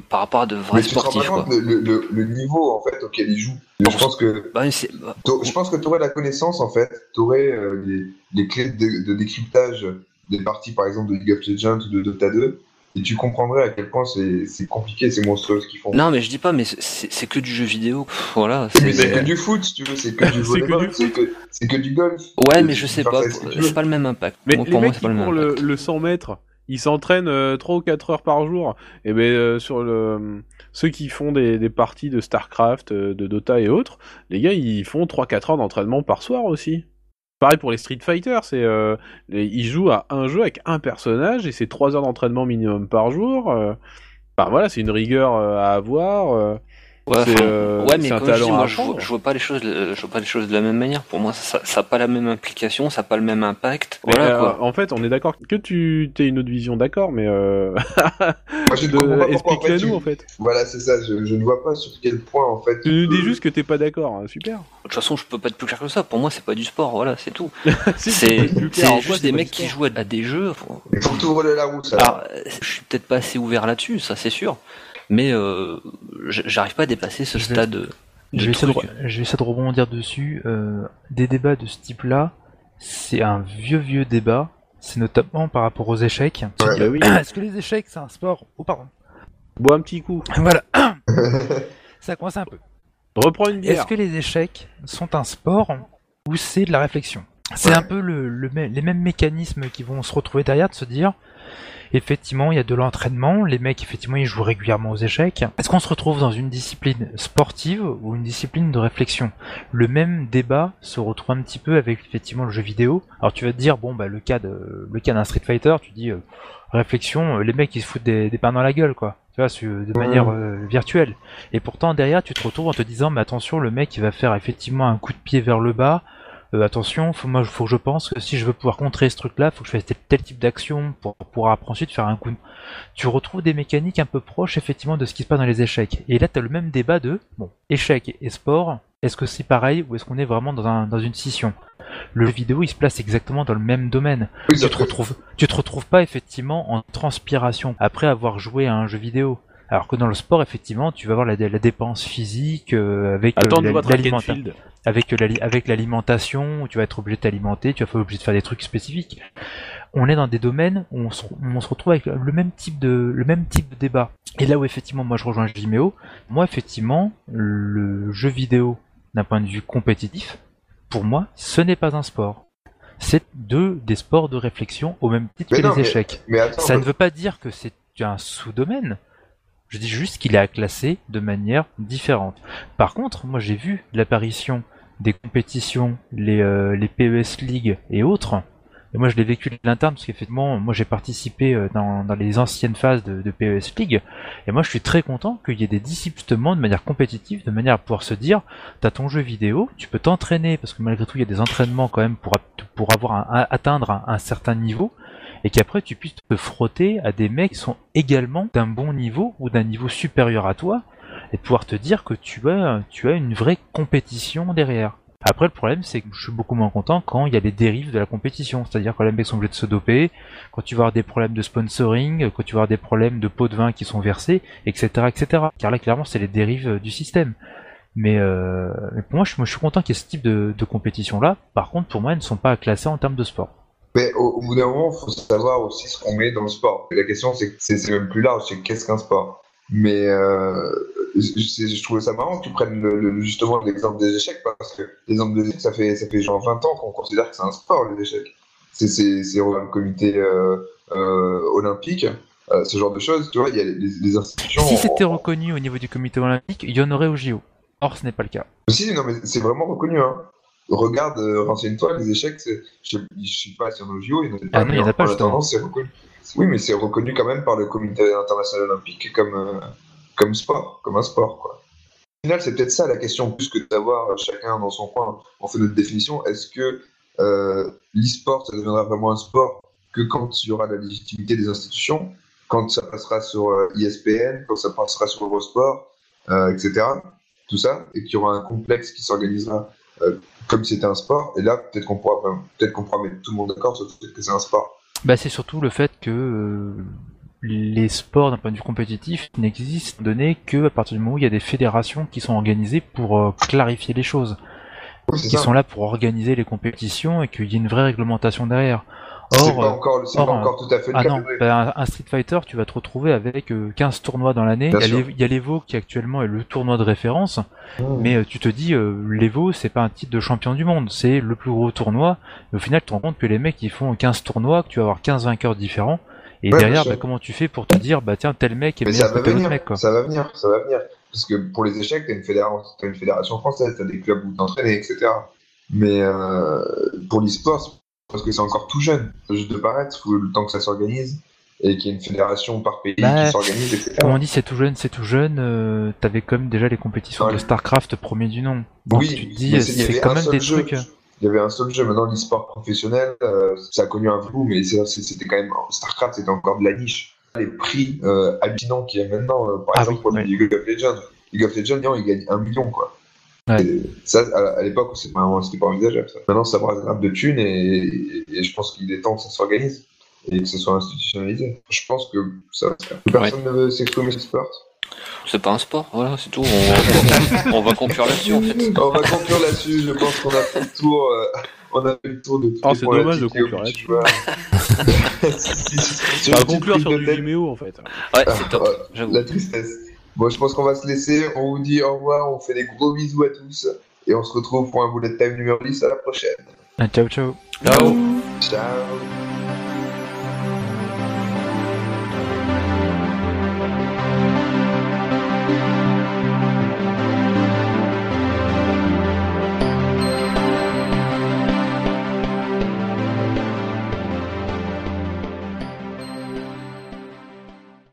par rapport à de vrais Mais tu te rends pas sportifs. Quoi. compte le, le, le, le niveau en fait auquel ils jouent. Je pense que Bah, bah, Je pense que tu aurais la connaissance, en fait, tu aurais les, les clés de, de décryptage des parties, par exemple, de League of Legends ou de Dota 2, et tu comprendrais à quel point c'est c'est compliqué, c'est monstrueux ce qu'ils font. non, mais je dis pas, mais c'est que du jeu vidéo. Pff, Voilà. mais c'est que du foot, si tu veux, c'est que du C'est que volleyball, du c'est que, c'est que du golf. Ouais, mais je sais pas. C'est pas le même impact. Mais Moi, les pour moi, mecs c'est qui pas le même le 100 mètres, ils s'entraînent euh, 3 ou 4 heures par jour. Et ben euh, sur le ceux qui font des, parties de Starcraft, euh, de Dota et autres, les gars ils font 3-4 heures d'entraînement par soir aussi. Pareil pour les Street Fighter, c'est euh, ils jouent à un jeu avec un personnage et c'est 3 heures d'entraînement minimum par jour. euh. Enfin voilà, c'est une rigueur euh, à avoir. Euh. Ouais, euh, mais comme je dis, moi, je vois, je vois pas les choses, je vois pas les choses de la même manière. Pour moi, ça, ça a pas la même implication, ça a pas le même impact. Mais, Voilà euh, quoi. en fait, on est d'accord que tu aies une autre vision, d'accord, mais euh... Pourquoi, en fait, explique-la-nous tu- en fait. Voilà, c'est ça, je, je ne vois pas sur quel point, en fait. Tu nous dis juste que t'es pas d'accord, hein, super. De toute façon, je peux pas être plus clair que ça. Pour moi, c'est pas du sport. Voilà, c'est tout. Si, C'est juste des mecs qui jouent à des jeux. Tout la route, alors. Alors, je suis peut-être pas assez ouvert là-dessus, ça c'est sûr. Mais euh, j'arrive pas à dépasser ce Je vais- stade de Je vais, truc. de, je vais essayer de rebondir dessus. Euh, des débats de ce type-là, c'est un vieux vieux débat. C'est notamment par rapport aux échecs. Ouais. Bah oui. Est-ce que les échecs c'est un sport? Oh pardon. Bois un petit coup. Voilà. Ça coince un peu. Reprends une bière. Est-ce que les échecs sont un sport ou c'est de la réflexion? C'est Ouais. un peu le, le les mêmes mécanismes qui vont se retrouver derrière de se dire effectivement il y a de l'entraînement, les mecs effectivement ils jouent régulièrement aux échecs. Est-ce qu'on se retrouve dans une discipline sportive ou une discipline de réflexion? Le même débat se retrouve un petit peu avec effectivement le jeu vidéo. Alors tu vas te dire bon bah le cas de le cas d'un Street Fighter, tu dis euh, réflexion, euh, les mecs ils se foutent des, des pains dans la gueule quoi. Tu vois, de manière euh, virtuelle. Et pourtant derrière, tu te retrouves en te disant, mais attention, le mec il va faire effectivement un coup de pied vers le bas. Euh, attention, faut, moi, faut que je pense que si je veux pouvoir contrer ce truc-là, faut que je fasse tel, tel type d'action pour pouvoir après ensuite faire un coup. Tu retrouves des mécaniques un peu proches effectivement de ce qui se passe dans les échecs. Et là, tu as le même débat de bon, échec et sport. Est-ce que c'est pareil ou est-ce qu'on est vraiment dans, un, dans une scission? Le jeu vidéo, il se place exactement dans le même domaine Oui, tu te retrouves, tu te retrouves pas effectivement en transpiration après avoir joué à un jeu vidéo. Alors que dans le sport, effectivement, tu vas avoir la, la dépense physique euh, avec euh, Field. avec l'ali- avec l'alimentation, où tu vas être obligé de t'alimenter, tu vas être obligé de faire des trucs spécifiques. On est dans des domaines où on se, on se retrouve avec le même type de le même type de débat. Et là où effectivement moi je rejoins Jimeo, moi effectivement le jeu vidéo d'un point de vue compétitif, pour moi ce n'est pas un sport. C'est deux des sports de réflexion au même titre Mais que non, les échecs. Mais attends, Ça ne veut pas dire que c'est un sous-domaine. Je dis juste qu'il est à classer de manière différente. Par contre, moi j'ai vu l'apparition des compétitions, les, euh, les PES League et autres, Et moi, je l'ai vécu de l'interne parce qu'effectivement, moi, j'ai participé euh, dans, les anciennes phases de, PES League. Et moi, je suis très content qu'il y ait des disciples de manière compétitive, de manière à pouvoir se dire, t'as ton jeu vidéo, tu peux t'entraîner parce que malgré tout, il y a des entraînements quand même pour, avoir un, atteindre un certain niveau. Et qu'après tu puisses te frotter à des mecs qui sont également d'un bon niveau ou d'un niveau supérieur à toi et de pouvoir te dire que tu as, tu as une vraie compétition derrière. Après, le problème, c'est que je suis beaucoup moins content quand il y a les dérives de la compétition. C'est-à-dire quand les mecs sont obligés de se doper, quand tu vas avoir des problèmes de sponsoring, quand tu vas avoir des problèmes de pots de vin qui sont versés, etc., etc. Car là, clairement, c'est les dérives euh, du système. Mais, euh, pour moi je, moi, je suis content qu'il y ait ce type de, de compétition-là. Par contre, pour moi, elles ne sont pas classées en termes de sport. Mais au, au bout d'un moment, il faut savoir aussi ce qu'on met dans le sport. La question, c'est même plus large, c'est qu'est-ce qu'un sport? Mais euh, je, je trouvais ça marrant que tu prennes le, le- justement l'exemple des échecs, parce que l'exemple des échecs, ça fait, ça fait genre 20 ans qu'on considère que c'est un sport, les échecs. C'est le comité euh, euh, olympique, euh, ce genre de choses. Tu vois, il y a les, les institutions. Si c'était reconnu au niveau du comité olympique, il y en aurait au JO. Or, ce n'est pas le cas. Si, non, mais c'est vraiment reconnu. Hein. Regarde, euh, renseigne-toi, les échecs, je je sais pas si on est au JO, il y en a Ah non, il y en a mais pas, justement. attendant, c'est reconnu. Oui, mais c'est reconnu quand même par le comité international olympique comme, euh, comme sport, comme un sport. Quoi. Au final, c'est peut-être ça la question, plus que d'avoir chacun dans son coin. On fait notre définition. Est-ce que euh, l'e-sport, ça deviendra vraiment un sport que quand il y aura la légitimité des institutions, quand ça passera sur euh, ESPN, quand ça passera sur Eurosport, euh, etc. Tout ça, et qu'il y aura un complexe qui s'organisera comme si c'était un sport. Et là, peut-être qu'on pourra, peut-être qu'on pourra mettre tout le monde d'accord sur le fait que c'est un sport. Bah, c'est surtout le fait que euh, les sports d'un point de vue compétitif n'existent donné que à partir du moment où il y a des fédérations qui sont organisées pour euh, clarifier les choses, Oui, qui ça. sont là pour organiser les compétitions et qu'il y ait une vraie réglementation derrière. C'est Or, pas euh, encore, c'est or, pas euh, encore tout à fait le ah cas. non, mais- bah, un, Street Fighter, tu vas te retrouver avec euh, 15 tournois dans l'année. Il y a l'Evo- il y a l'Evo qui actuellement est le tournoi de référence, mais euh, tu te dis, euh, l'Evo, c'est pas un titre de champion du monde, c'est le plus gros tournoi. Et au final, tu te rends compte que les mecs, ils font 15 tournois, que tu vas avoir 15 vainqueurs différents. Et Ouais, derrière, bah, comment tu fais pour te dire, bah tiens, tel mec est Mais meilleur ça que va tel venir, mec, quoi. ça va venir, ça va venir. Parce que pour les échecs, t'as une, fédération, t'as une fédération française, t'as des clubs où t'entraîner, etc. Mais euh, pour l'e-sport, parce que c'est encore tout jeune. Juste de paraître, faut le temps que ça s'organise et qu'il y ait une fédération par pays Bah, qui s'organise, etc. Comme on dit, c'est tout jeune, c'est tout jeune, euh, t'avais comme déjà les compétitions Ouais. de StarCraft premier du nom. Donc oui, tu te dis, c'est- il y c'est avait quand même des jeu. trucs. euh, Il y avait un seul jeu. Maintenant, l'e-sport professionnel, euh, ça a connu un flou, mais c'était quand même. StarCraft, c'était encore de la niche. Les prix euh, qu'il y a maintenant, euh, par Ah exemple, oui, pour ouais. League of Legends. League of Legends, non, il gagne un million, quoi. Ouais. Ça, à, l'époque, c'était pas, envisageable. Ça. Maintenant, ça brasse grave de thunes et, et- et je pense qu'il est temps que ça s'organise et que ce soit institutionnalisé. Je pense que ça va se faire. Personne ne veut s'exprimer sur le sport. C'est pas un sport, voilà, c'est tout. On, on va conclure là-dessus en fait. On va conclure là-dessus. Je pense qu'on a fait le tour. euh, on a fait le tour de toutes Oh, c'est dommage de conclure. Sur On va conclure sur du. Vimeo en fait. Ouais, c'est top, j'avoue. La tristesse. Bon, je pense qu'on va se laisser. On vous dit au revoir. On fait des gros bisous à tous. Et on se retrouve pour un bullet time numéro 10 à la prochaine. Ah, ciao ciao. Ciao. Ciao.